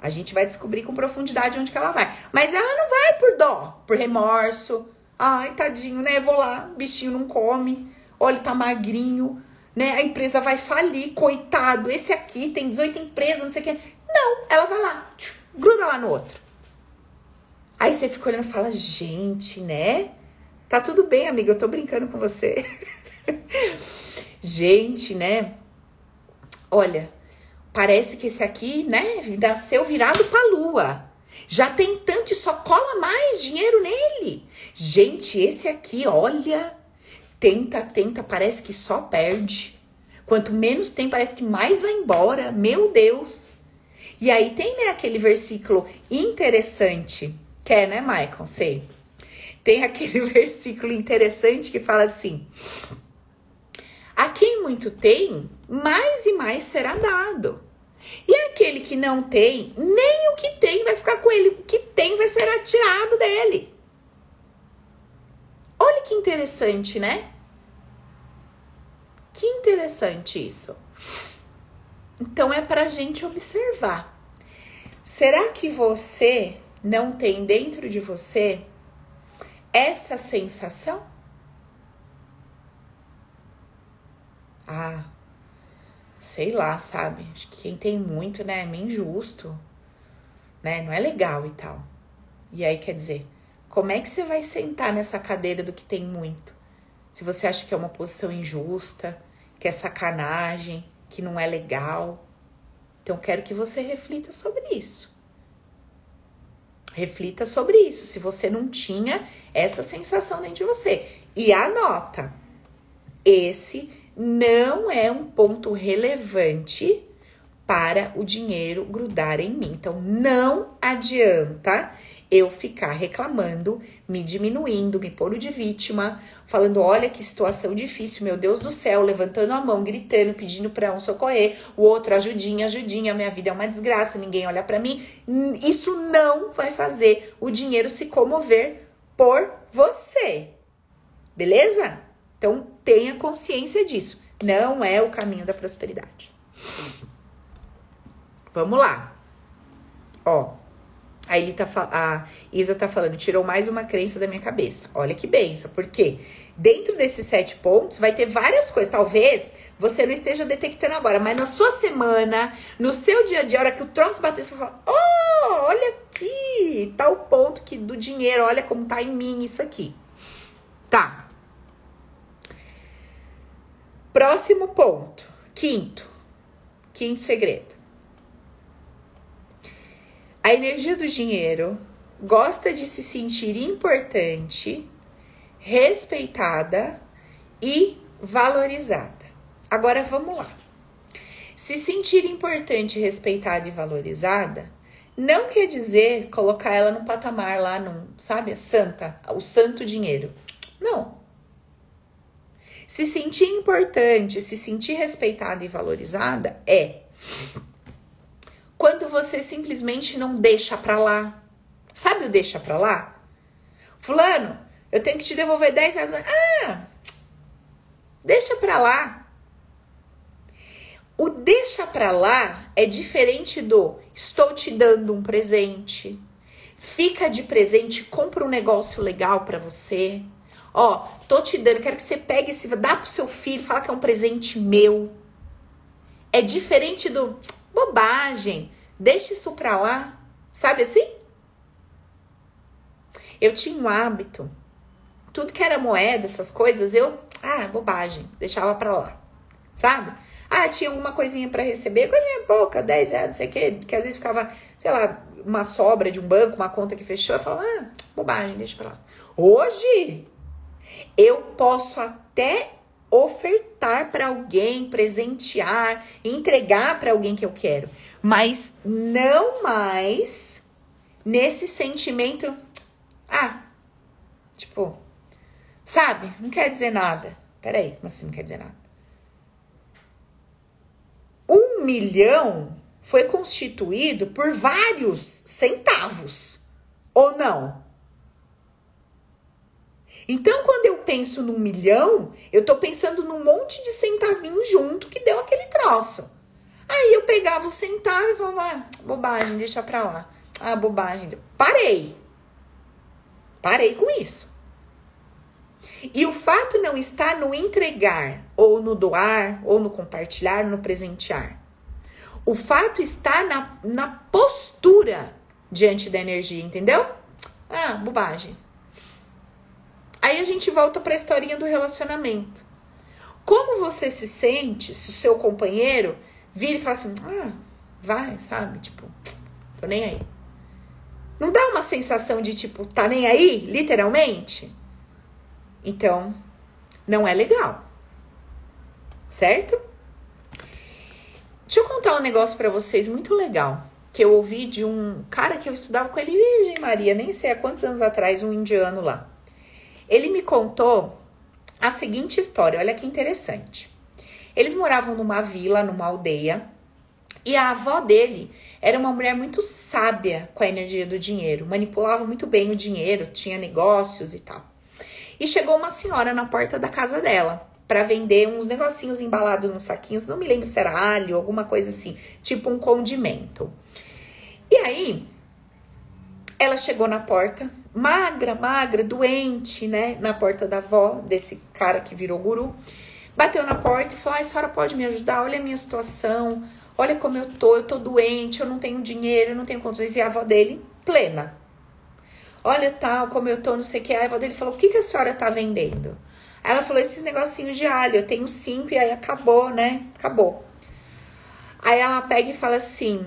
A gente vai descobrir com profundidade onde que ela vai. Mas ela não vai por dó, por remorso. Ai, tadinho, né? Vou lá, bichinho não come. Olha, tá magrinho, né? A empresa vai falir, coitado. Esse aqui tem 18 empresas, não sei o que. Não, ela vai lá, gruda lá no outro. Aí você fica olhando e fala, gente, né? Tá tudo bem, amiga, eu tô brincando com você. *laughs* gente, né? Olha, parece que esse aqui, né, nasceu virado pra lua. Já tem tanto e só cola mais dinheiro nele. Gente, esse aqui, olha, tenta, tenta, parece que só perde. Quanto menos tem, parece que mais vai embora. Meu Deus. E aí tem, né, aquele versículo interessante Quer, né, Michael? Sei. Tem aquele *laughs* versículo interessante que fala assim: A quem muito tem, mais e mais será dado. E aquele que não tem, nem o que tem vai ficar com ele, o que tem vai ser atirado dele. Olha que interessante, né? Que interessante isso. Então é para a gente observar. Será que você não tem dentro de você essa sensação? Ah, sei lá, sabe? Acho que quem tem muito, né, é meio injusto, né? Não é legal e tal. E aí, quer dizer, como é que você vai sentar nessa cadeira do que tem muito? Se você acha que é uma posição injusta, que é sacanagem, que não é legal. Então, quero que você reflita sobre isso. Reflita sobre isso, se você não tinha essa sensação dentro de você. E anota: esse não é um ponto relevante para o dinheiro grudar em mim. Então, não adianta eu ficar reclamando, me diminuindo, me pôr de vítima, falando: olha que situação difícil, meu Deus do céu, levantando a mão, gritando, pedindo para um socorrer, o outro ajudinha, ajudinha, minha vida é uma desgraça, ninguém olha para mim. Isso não vai fazer o dinheiro se comover por você. Beleza? Então tenha consciência disso. Não é o caminho da prosperidade. Vamos lá. Ó, a, Eli tá, a Isa tá falando, tirou mais uma crença da minha cabeça. Olha que benção, porque dentro desses sete pontos vai ter várias coisas. Talvez você não esteja detectando agora, mas na sua semana, no seu dia a dia, a hora que o troço bater, você vai falar: Oh, olha aqui, tá o ponto que do dinheiro, olha como tá em mim isso aqui. Tá. Próximo ponto. Quinto. Quinto segredo. A energia do dinheiro gosta de se sentir importante, respeitada e valorizada. Agora vamos lá. Se sentir importante, respeitada e valorizada não quer dizer colocar ela num patamar lá, num, sabe, santa, o santo dinheiro. Não. Se sentir importante, se sentir respeitada e valorizada é quando você simplesmente não deixa pra lá. Sabe o deixa pra lá? Fulano, eu tenho que te devolver 10 reais. Ah, deixa pra lá. O deixa pra lá é diferente do estou te dando um presente. Fica de presente, compra um negócio legal para você. Ó, tô te dando, quero que você pegue esse, dá pro seu filho, fala que é um presente meu. É diferente do Bobagem. Deixa isso pra lá. Sabe assim? Eu tinha um hábito. Tudo que era moeda, essas coisas, eu. Ah, bobagem. Deixava pra lá. Sabe? Ah, tinha alguma coisinha para receber, coisinha pouca, 10 reais, não sei o quê, que às vezes ficava, sei lá, uma sobra de um banco, uma conta que fechou, eu falava, ah, bobagem, deixa pra lá. Hoje, eu posso até ofertar para alguém, presentear, entregar para alguém que eu quero, mas não mais nesse sentimento, ah, tipo, sabe? Não quer dizer nada. Peraí, como assim não quer dizer nada? Um milhão foi constituído por vários centavos, ou não? Então, quando eu penso num milhão, eu tô pensando num monte de centavinho junto que deu aquele troço. Aí eu pegava o centavo e falava, ah, bobagem, deixa pra lá. Ah, bobagem. Parei. Parei com isso. E o fato não está no entregar, ou no doar, ou no compartilhar, no presentear. O fato está na, na postura diante da energia, entendeu? Ah, bobagem. Aí a gente volta para a historinha do relacionamento. Como você se sente se o seu companheiro vira e fala assim: ah, vai, sabe? Tipo, tô nem aí. Não dá uma sensação de tipo, tá nem aí, literalmente? Então, não é legal. Certo? Deixa eu contar um negócio para vocês muito legal. Que eu ouvi de um cara que eu estudava com ele, Virgem Maria, nem sei há quantos anos atrás, um indiano lá. Ele me contou a seguinte história, olha que interessante. Eles moravam numa vila, numa aldeia, e a avó dele era uma mulher muito sábia com a energia do dinheiro, manipulava muito bem o dinheiro, tinha negócios e tal. E chegou uma senhora na porta da casa dela para vender uns negocinhos embalados nos saquinhos, não me lembro se era alho, alguma coisa assim, tipo um condimento. E aí, ela chegou na porta, magra, magra, doente, né? Na porta da avó, desse cara que virou guru. Bateu na porta e falou: Ai, senhora pode me ajudar? Olha a minha situação, olha como eu tô, eu tô doente, eu não tenho dinheiro, eu não tenho condições. E a avó dele, plena. Olha tal, como eu tô, não sei o que. A avó dele falou: O que, que a senhora tá vendendo? Aí ela falou: Esses negocinhos de alho, eu tenho cinco e aí acabou, né? Acabou. Aí ela pega e fala assim: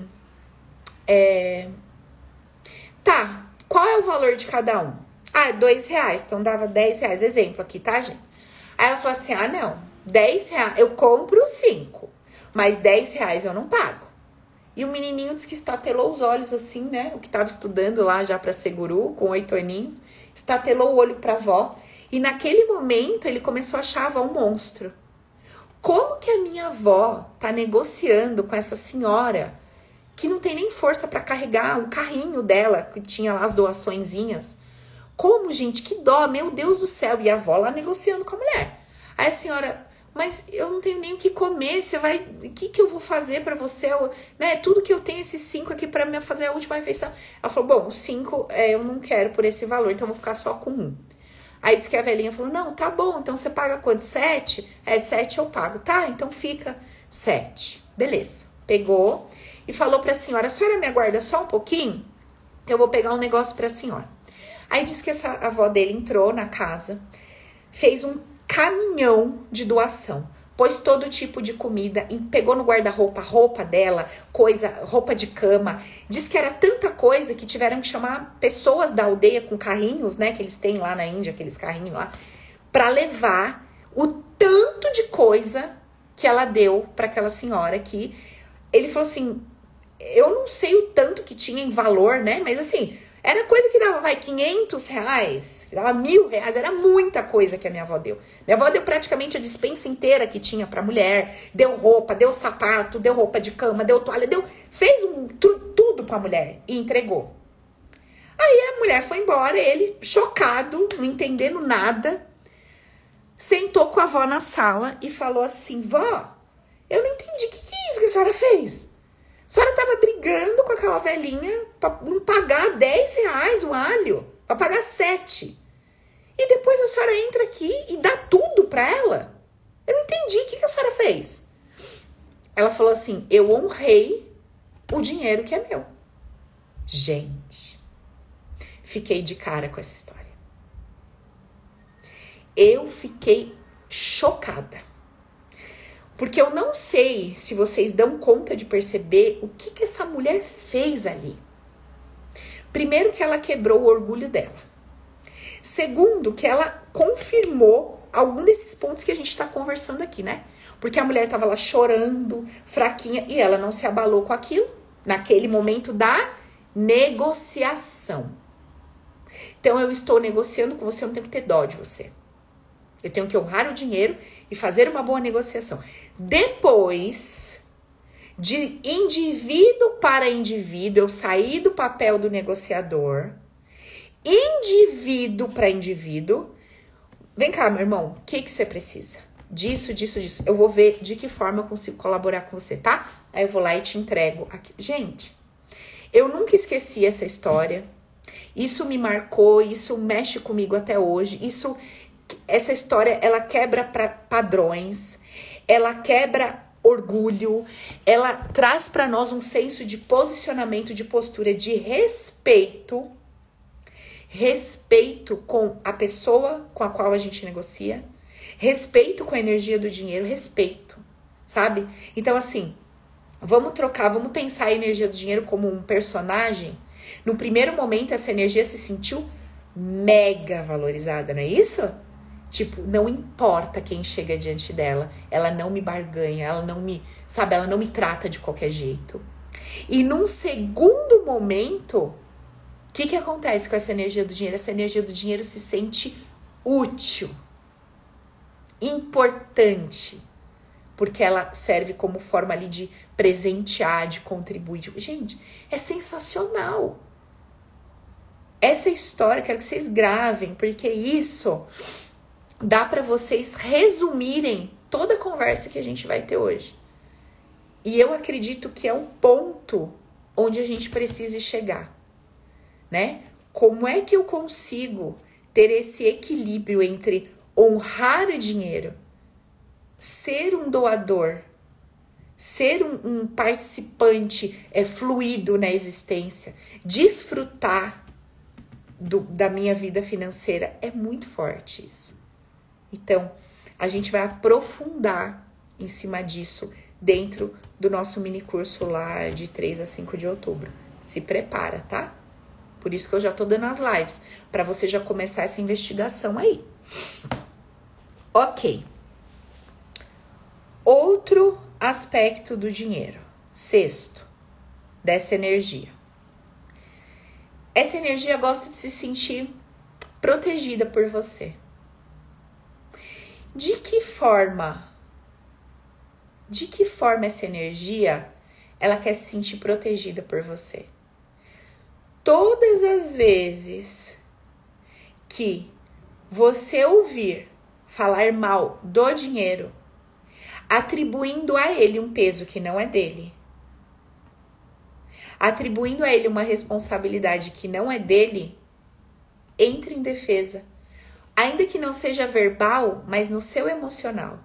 É. Tá, qual é o valor de cada um? Ah, dois reais, então dava dez reais. Exemplo aqui, tá, gente? Aí ela falou assim: ah, não, 10 reais, eu compro 5, mas 10 reais eu não pago. E o menininho disse que estatelou os olhos assim, né? O que estava estudando lá já para Seguru, com oito aninhos, estatelou o olho para avó. E naquele momento ele começou a achar a avó um monstro. Como que a minha avó tá negociando com essa senhora que não tem nem força para carregar um carrinho dela, que tinha lá as doaçõezinhas? Como, gente, que dó, meu Deus do céu. E a avó lá negociando com a mulher. Aí a senhora, mas eu não tenho nem o que comer, você vai, o que que eu vou fazer para você, eu, né, tudo que eu tenho esses cinco aqui para me fazer a última refeição. Ela falou, bom, cinco é, eu não quero por esse valor, então eu vou ficar só com um. Aí disse que a velhinha falou, não, tá bom, então você paga quanto? Sete? É, sete eu pago. Tá, então fica sete. Beleza. Pegou e falou pra senhora, a senhora me aguarda só um pouquinho? Eu vou pegar um negócio pra senhora. Aí disse que essa avó dele entrou na casa, fez um caminhão de doação. Pôs todo tipo de comida, pegou no guarda-roupa roupa dela, coisa, roupa de cama. Diz que era tanta coisa que tiveram que chamar pessoas da aldeia com carrinhos, né, que eles têm lá na Índia, aqueles carrinhos lá, para levar o tanto de coisa que ela deu para aquela senhora que ele falou assim: "Eu não sei o tanto que tinha em valor, né, mas assim, era coisa que dava, vai, 500 reais, dava mil reais, era muita coisa que a minha avó deu. Minha avó deu praticamente a dispensa inteira que tinha pra mulher, deu roupa, deu sapato, deu roupa de cama, deu toalha, deu, fez um, tudo pra mulher e entregou. Aí a mulher foi embora, ele, chocado, não entendendo nada, sentou com a avó na sala e falou assim: Vó, eu não entendi, o que, que é isso que a senhora fez? A senhora tava brigando com aquela velhinha pra não pagar 10 reais o alho, pra pagar 7. E depois a senhora entra aqui e dá tudo pra ela. Eu não entendi. O que, que a senhora fez? Ela falou assim: eu honrei o dinheiro que é meu. Gente, fiquei de cara com essa história. Eu fiquei chocada. Porque eu não sei se vocês dão conta de perceber o que, que essa mulher fez ali. Primeiro, que ela quebrou o orgulho dela. Segundo, que ela confirmou algum desses pontos que a gente está conversando aqui, né? Porque a mulher estava lá chorando, fraquinha, e ela não se abalou com aquilo naquele momento da negociação. Então, eu estou negociando com você, eu não tenho que ter dó de você. Eu tenho que honrar o dinheiro e fazer uma boa negociação. Depois de indivíduo para indivíduo, eu saí do papel do negociador, indivíduo para indivíduo. Vem cá, meu irmão, o que, que você precisa? Disso, disso, disso. Eu vou ver de que forma eu consigo colaborar com você, tá? Aí eu vou lá e te entrego. Aqui. Gente, eu nunca esqueci essa história. Isso me marcou, isso mexe comigo até hoje. Isso, essa história, ela quebra pra padrões ela quebra orgulho, ela traz para nós um senso de posicionamento, de postura, de respeito, respeito com a pessoa com a qual a gente negocia, respeito com a energia do dinheiro, respeito, sabe? Então, assim, vamos trocar, vamos pensar a energia do dinheiro como um personagem. No primeiro momento, essa energia se sentiu mega valorizada, não é isso? Tipo, não importa quem chega diante dela, ela não me barganha, ela não me, sabe, ela não me trata de qualquer jeito. E num segundo momento, o que que acontece com essa energia do dinheiro? Essa energia do dinheiro se sente útil, importante, porque ela serve como forma ali de presentear, de contribuir. Gente, é sensacional. Essa história, quero que vocês gravem, porque isso dá para vocês resumirem toda a conversa que a gente vai ter hoje. E eu acredito que é um ponto onde a gente precisa chegar, né? Como é que eu consigo ter esse equilíbrio entre honrar o dinheiro, ser um doador, ser um, um participante é, fluido na existência, desfrutar do, da minha vida financeira? É muito forte isso. Então, a gente vai aprofundar em cima disso dentro do nosso mini curso lá de 3 a 5 de outubro. Se prepara, tá? Por isso que eu já tô dando as lives, para você já começar essa investigação aí. OK. Outro aspecto do dinheiro, sexto, dessa energia. Essa energia gosta de se sentir protegida por você. De que forma? De que forma essa energia ela quer se sentir protegida por você? Todas as vezes que você ouvir falar mal do dinheiro, atribuindo a ele um peso que não é dele, atribuindo a ele uma responsabilidade que não é dele, entre em defesa. Ainda que não seja verbal, mas no seu emocional.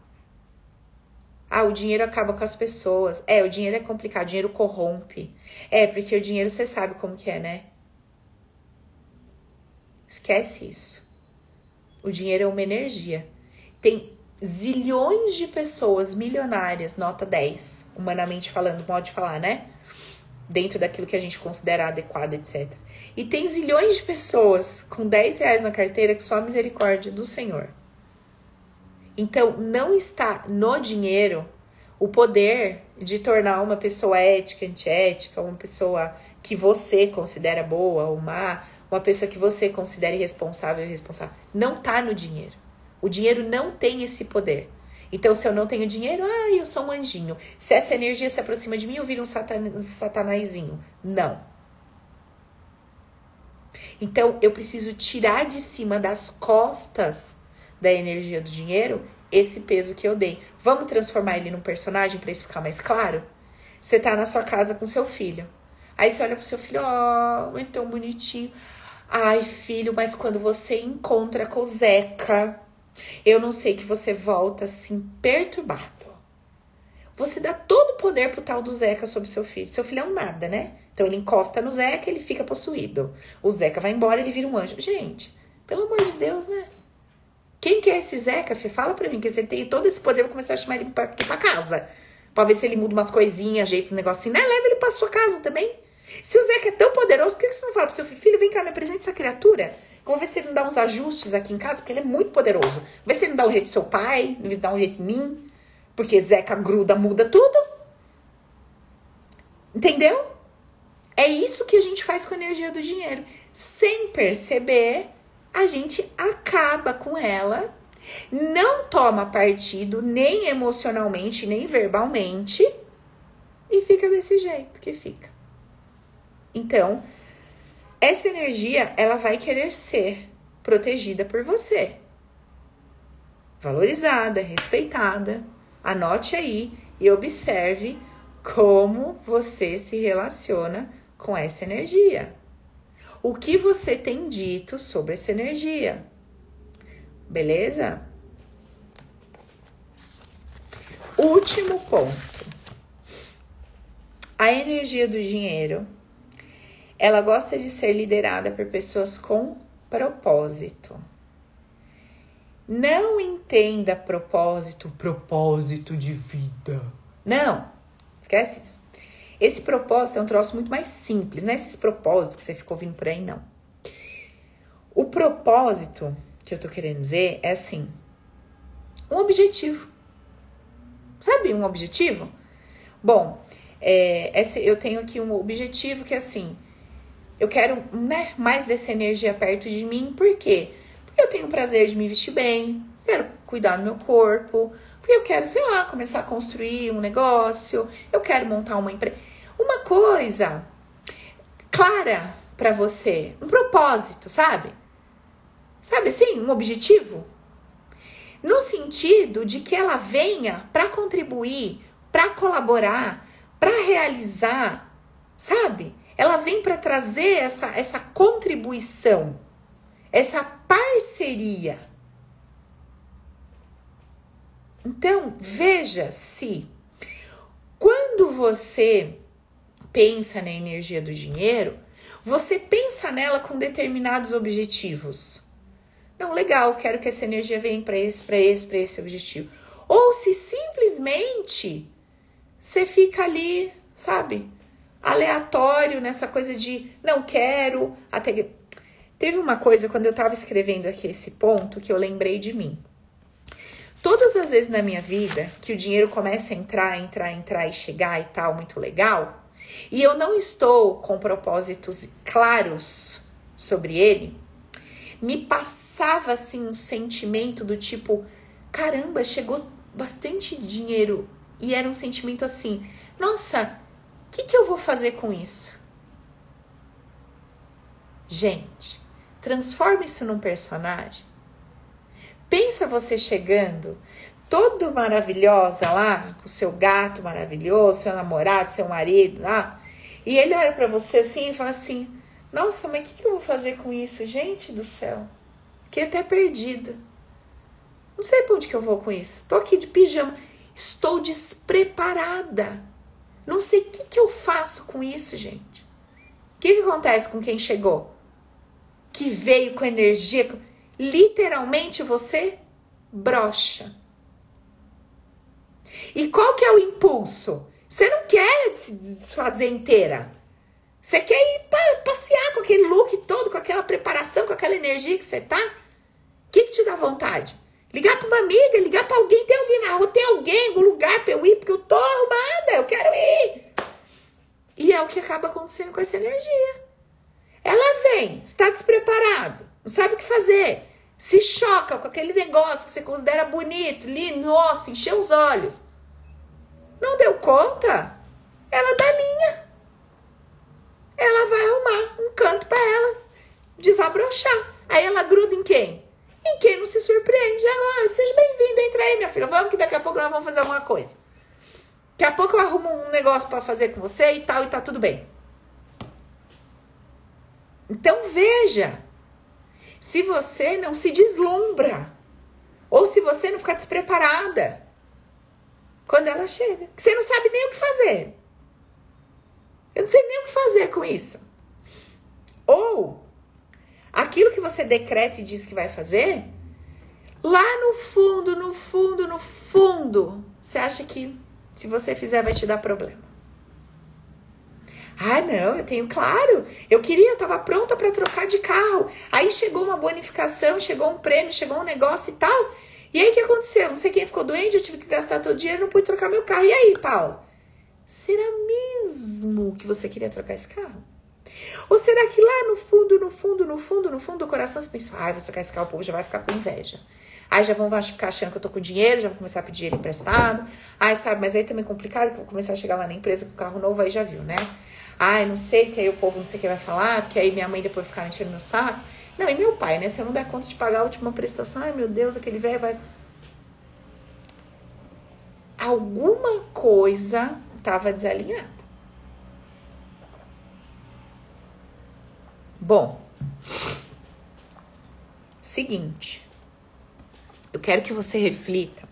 Ah, o dinheiro acaba com as pessoas. É, o dinheiro é complicado, o dinheiro corrompe. É, porque o dinheiro você sabe como que é, né? Esquece isso. O dinheiro é uma energia. Tem zilhões de pessoas milionárias, nota 10, humanamente falando, modo de falar, né? Dentro daquilo que a gente considera adequado, etc. E tem zilhões de pessoas com 10 reais na carteira que só a misericórdia do Senhor. Então, não está no dinheiro o poder de tornar uma pessoa ética, antiética, uma pessoa que você considera boa ou má, uma pessoa que você considera irresponsável ou irresponsável. Não está no dinheiro. O dinheiro não tem esse poder. Então, se eu não tenho dinheiro, ah, eu sou um anjinho. Se essa energia se aproxima de mim, eu viro um satan satanazinho. Não. Então, eu preciso tirar de cima das costas da energia do dinheiro esse peso que eu dei. Vamos transformar ele num personagem para isso ficar mais claro? Você tá na sua casa com seu filho. Aí você olha pro seu filho, ó, oh, é tão bonitinho. Ai, filho, mas quando você encontra com o Zeca, eu não sei que você volta assim perturbado. Você dá todo o poder pro tal do Zeca sobre seu filho. Seu filho é um nada, né? Então ele encosta no Zeca, ele fica possuído. O Zeca vai embora, ele vira um anjo. Gente, pelo amor de Deus, né? Quem que é esse Zeca, Fê? Fala pra mim, que você tem todo esse poder, vou começar a chamar ele pra, pra casa. Pra ver se ele muda umas coisinhas, jeitos, negocinho. Né? Leva ele pra sua casa também. Se o Zeca é tão poderoso, por que você não fala pro seu filho, filho, vem cá, me apresente essa criatura? Vamos ver se ele não dá uns ajustes aqui em casa, porque ele é muito poderoso. Vê se ele não dá um jeito do seu pai, de dar um jeito em mim. Porque Zeca gruda, muda tudo. Entendeu? É isso que a gente faz com a energia do dinheiro. Sem perceber, a gente acaba com ela, não toma partido, nem emocionalmente, nem verbalmente, e fica desse jeito que fica. Então, essa energia, ela vai querer ser protegida por você. Valorizada, respeitada. Anote aí e observe como você se relaciona com essa energia. O que você tem dito sobre essa energia? Beleza? Último ponto. A energia do dinheiro, ela gosta de ser liderada por pessoas com propósito. Não entenda propósito, propósito de vida. Não, esquece isso. Esse propósito é um troço muito mais simples, não é esses propósitos que você ficou ouvindo por aí, não. O propósito que eu tô querendo dizer é assim: um objetivo. Sabe um objetivo? Bom, é, eu tenho aqui um objetivo que é assim: eu quero né, mais dessa energia perto de mim, por quê? Porque eu tenho o prazer de me vestir bem, quero cuidar do meu corpo, porque eu quero, sei lá, começar a construir um negócio, eu quero montar uma empresa. Uma coisa clara para você, um propósito, sabe? Sabe assim, um objetivo? No sentido de que ela venha para contribuir, para colaborar, para realizar, sabe? Ela vem para trazer essa, essa contribuição, essa parceria. Então, veja se quando você pensa na energia do dinheiro, você pensa nela com determinados objetivos. Não, legal, quero que essa energia venha para esse, para esse, para esse objetivo. Ou se simplesmente você fica ali, sabe, aleatório nessa coisa de não quero, até Teve uma coisa quando eu estava escrevendo aqui esse ponto que eu lembrei de mim. Todas as vezes na minha vida que o dinheiro começa a entrar, entrar, entrar e chegar e tal, muito legal, e eu não estou com propósitos claros sobre ele, me passava assim um sentimento do tipo: caramba, chegou bastante dinheiro. E era um sentimento assim: nossa, o que, que eu vou fazer com isso? Gente, transforme isso num personagem. Pensa você chegando, todo maravilhosa lá, com seu gato maravilhoso, seu namorado, seu marido lá, e ele olha para você assim e fala assim: Nossa, mas o que, que eu vou fazer com isso? Gente do céu, fiquei até perdido. Não sei pra onde que eu vou com isso. Tô aqui de pijama. Estou despreparada. Não sei o que, que eu faço com isso, gente. O que, que acontece com quem chegou? Que veio com energia. Literalmente você brocha. E qual que é o impulso? Você não quer se desfazer inteira. Você quer ir passear com aquele look todo, com aquela preparação, com aquela energia que você tá? O que, que te dá vontade? Ligar para uma amiga, ligar para alguém, tem alguém na rua, tem alguém, algum lugar para eu ir, porque eu tô arrumada, eu quero ir. E é o que acaba acontecendo com essa energia. Ela vem, está despreparado, não sabe o que fazer, se choca com aquele negócio que você considera bonito, lindo, nossa, encheu os olhos. Não deu conta? Ela dá linha. Ela vai arrumar um canto para ela desabrochar. Aí ela gruda em quem? E quem não se surpreende, ah, seja bem-vinda, entra aí, minha filha. Vamos que daqui a pouco nós vamos fazer alguma coisa. Daqui a pouco eu arrumo um negócio para fazer com você e tal, e tá tudo bem. Então veja, se você não se deslumbra, ou se você não ficar despreparada quando ela chega, que você não sabe nem o que fazer. Eu não sei nem o que fazer com isso. Ou aquilo que você decreta e diz que vai fazer, lá no fundo, no fundo, no fundo, você acha que se você fizer vai te dar problema. Ah, não, eu tenho claro. Eu queria, eu tava pronta para trocar de carro. Aí chegou uma bonificação, chegou um prêmio, chegou um negócio e tal. E aí o que aconteceu? Não sei quem ficou doente, eu tive que gastar todo o dinheiro, não pude trocar meu carro. E aí, Paulo? Será mesmo que você queria trocar esse carro? Ou será que lá no fundo, no fundo, no fundo, no fundo do coração você pensa, ah, vou trocar esse carro, o povo já vai ficar com inveja. Aí já vão ficar achando que eu tô com dinheiro, já vou começar a pedir dinheiro emprestado. Ai, sabe, mas aí também é complicado, que eu vou começar a chegar lá na empresa com carro novo, aí já viu, né? Ai, não sei, porque aí o povo não sei o que vai falar, porque aí minha mãe depois ficar enchendo meu saco. Não, e meu pai, né? Se eu não der conta de pagar a última prestação, ai meu Deus, aquele velho vai. Alguma coisa tava desalinhada. Bom, seguinte, eu quero que você reflita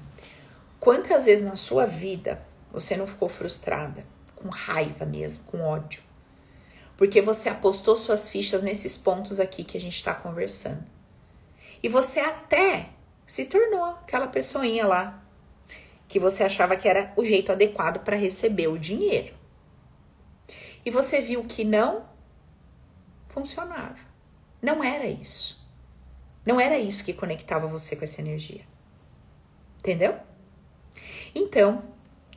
quantas vezes na sua vida você não ficou frustrada, com raiva mesmo, com ódio, porque você apostou suas fichas nesses pontos aqui que a gente está conversando. E você até se tornou aquela pessoinha lá que você achava que era o jeito adequado para receber o dinheiro. E você viu que não funcionava. Não era isso. Não era isso que conectava você com essa energia. Entendeu? Então,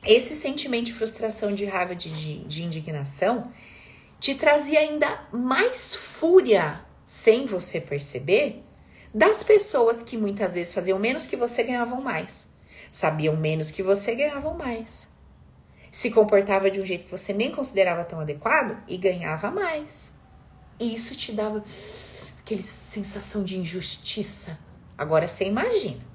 esse sentimento de frustração, de raiva, de, de, de indignação, te trazia ainda mais fúria, sem você perceber, das pessoas que muitas vezes faziam menos que você ganhavam mais. Sabiam menos que você ganhavam mais. Se comportava de um jeito que você nem considerava tão adequado e ganhava mais. E isso te dava aquela sensação de injustiça. Agora você imagina.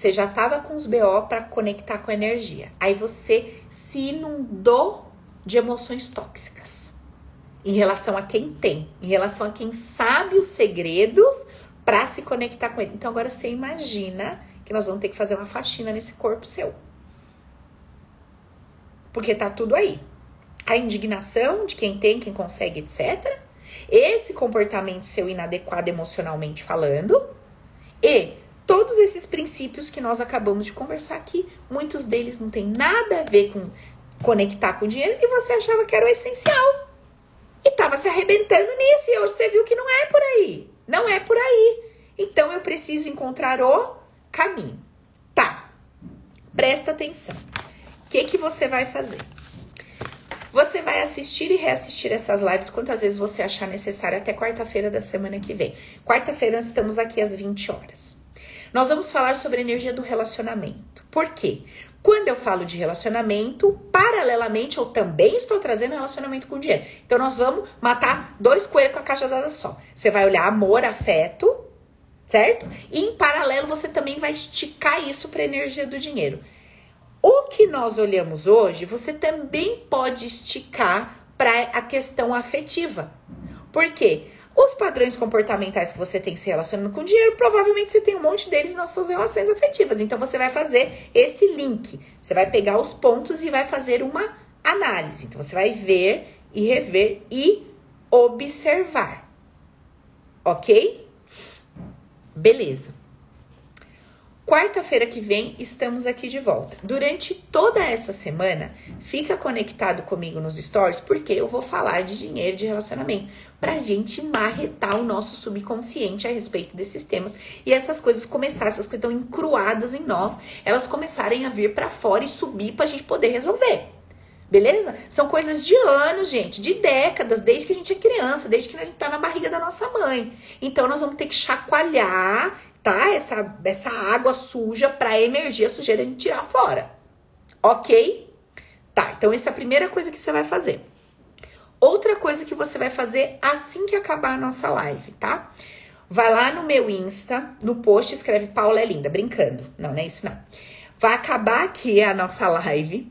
Você já estava com os BO para conectar com a energia. Aí você se inundou de emoções tóxicas em relação a quem tem, em relação a quem sabe os segredos para se conectar com ele. Então agora você imagina que nós vamos ter que fazer uma faxina nesse corpo seu. Porque tá tudo aí. A indignação de quem tem, quem consegue, etc esse comportamento seu inadequado emocionalmente falando e todos esses princípios que nós acabamos de conversar aqui, muitos deles não tem nada a ver com conectar com dinheiro e você achava que era o essencial. E tava se arrebentando nisso e hoje você viu que não é por aí. Não é por aí. Então eu preciso encontrar o caminho. Tá. Presta atenção. O que, que você vai fazer? Você vai assistir e reassistir essas lives quantas vezes você achar necessário até quarta-feira da semana que vem. Quarta-feira nós estamos aqui às 20 horas. Nós vamos falar sobre a energia do relacionamento. Por quê? Quando eu falo de relacionamento, paralelamente eu também estou trazendo relacionamento com dinheiro. Então nós vamos matar dois coelhos com a caixa dada só. Você vai olhar amor, afeto, certo? E em paralelo você também vai esticar isso para a energia do dinheiro. O que nós olhamos hoje, você também pode esticar para a questão afetiva. Por quê? Os padrões comportamentais que você tem se relacionando com dinheiro, provavelmente você tem um monte deles nas suas relações afetivas. Então você vai fazer esse link. Você vai pegar os pontos e vai fazer uma análise. Então você vai ver e rever e observar. Ok? Beleza. Quarta-feira que vem estamos aqui de volta. Durante toda essa semana, fica conectado comigo nos stories, porque eu vou falar de dinheiro de relacionamento, pra gente marretar o nosso subconsciente a respeito desses temas e essas coisas começar, essas coisas estão encruadas em nós, elas começarem a vir para fora e subir pra gente poder resolver. Beleza? São coisas de anos, gente, de décadas, desde que a gente é criança, desde que a gente tá na barriga da nossa mãe. Então nós vamos ter que chacoalhar tá? Essa, essa água suja para emergir a sujeira de tirar fora. Ok? Tá, então essa é a primeira coisa que você vai fazer. Outra coisa que você vai fazer assim que acabar a nossa live, tá? Vai lá no meu Insta, no post, escreve Paula é linda, brincando. Não, não é isso não. Vai acabar aqui a nossa live.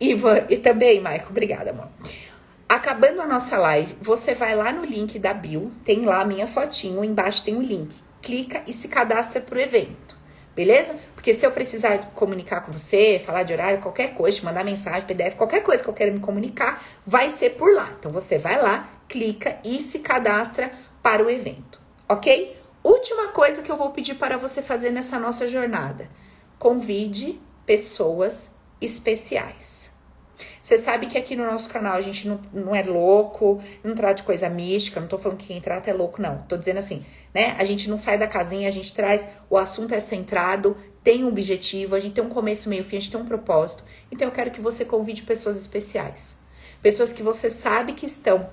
E, e também, Maico, obrigada, amor. Acabando a nossa live, você vai lá no link da Bill, tem lá a minha fotinho, embaixo tem o link clica e se cadastra para o evento, beleza? Porque se eu precisar comunicar com você, falar de horário, qualquer coisa, te mandar mensagem, PDF, qualquer coisa que eu quero me comunicar, vai ser por lá. Então você vai lá, clica e se cadastra para o evento, ok? Última coisa que eu vou pedir para você fazer nessa nossa jornada: convide pessoas especiais. Você sabe que aqui no nosso canal a gente não, não é louco, não trata de coisa mística, não tô falando que quem trata é louco, não. Tô dizendo assim, né? A gente não sai da casinha, a gente traz, o assunto é centrado, tem um objetivo, a gente tem um começo, meio, fim, a gente tem um propósito. Então eu quero que você convide pessoas especiais. Pessoas que você sabe que estão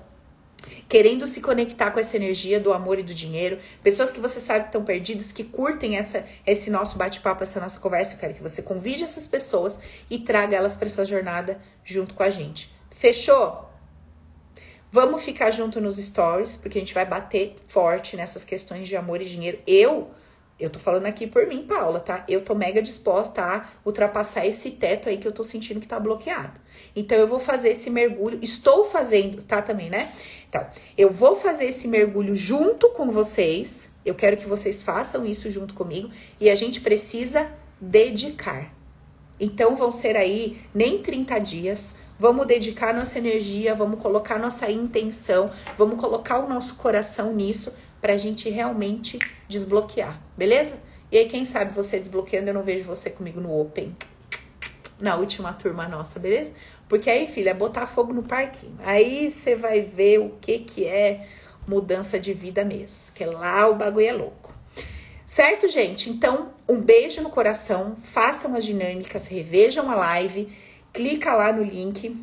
querendo se conectar com essa energia do amor e do dinheiro, pessoas que você sabe que estão perdidas, que curtem essa, esse nosso bate-papo, essa nossa conversa. Eu quero que você convide essas pessoas e traga elas para essa jornada junto com a gente. Fechou? Vamos ficar junto nos stories, porque a gente vai bater forte nessas questões de amor e dinheiro. Eu, eu tô falando aqui por mim, Paula, tá? Eu tô mega disposta a ultrapassar esse teto aí que eu tô sentindo que tá bloqueado. Então eu vou fazer esse mergulho, estou fazendo, tá também, né? Então, eu vou fazer esse mergulho junto com vocês. Eu quero que vocês façam isso junto comigo e a gente precisa dedicar. Então vão ser aí nem 30 dias, Vamos dedicar nossa energia, vamos colocar nossa intenção, vamos colocar o nosso coração nisso para a gente realmente desbloquear, beleza? E aí, quem sabe você desbloqueando, eu não vejo você comigo no Open, na última turma nossa, beleza? Porque aí, filha, é botar fogo no parquinho. Aí você vai ver o que que é mudança de vida mesmo, que lá o bagulho é louco. Certo, gente? Então, um beijo no coração, façam as dinâmicas, revejam a live clica lá no link,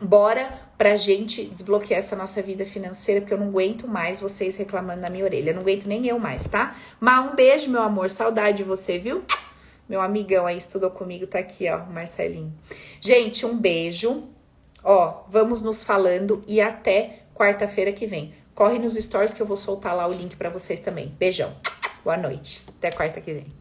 bora pra gente desbloquear essa nossa vida financeira, porque eu não aguento mais vocês reclamando na minha orelha. Eu não aguento nem eu mais, tá? Mas um beijo, meu amor. Saudade de você, viu? Meu amigão aí estudou comigo, tá aqui, ó, Marcelinho. Gente, um beijo. Ó, vamos nos falando e até quarta-feira que vem. Corre nos stories que eu vou soltar lá o link para vocês também. Beijão. Boa noite. Até quarta que vem.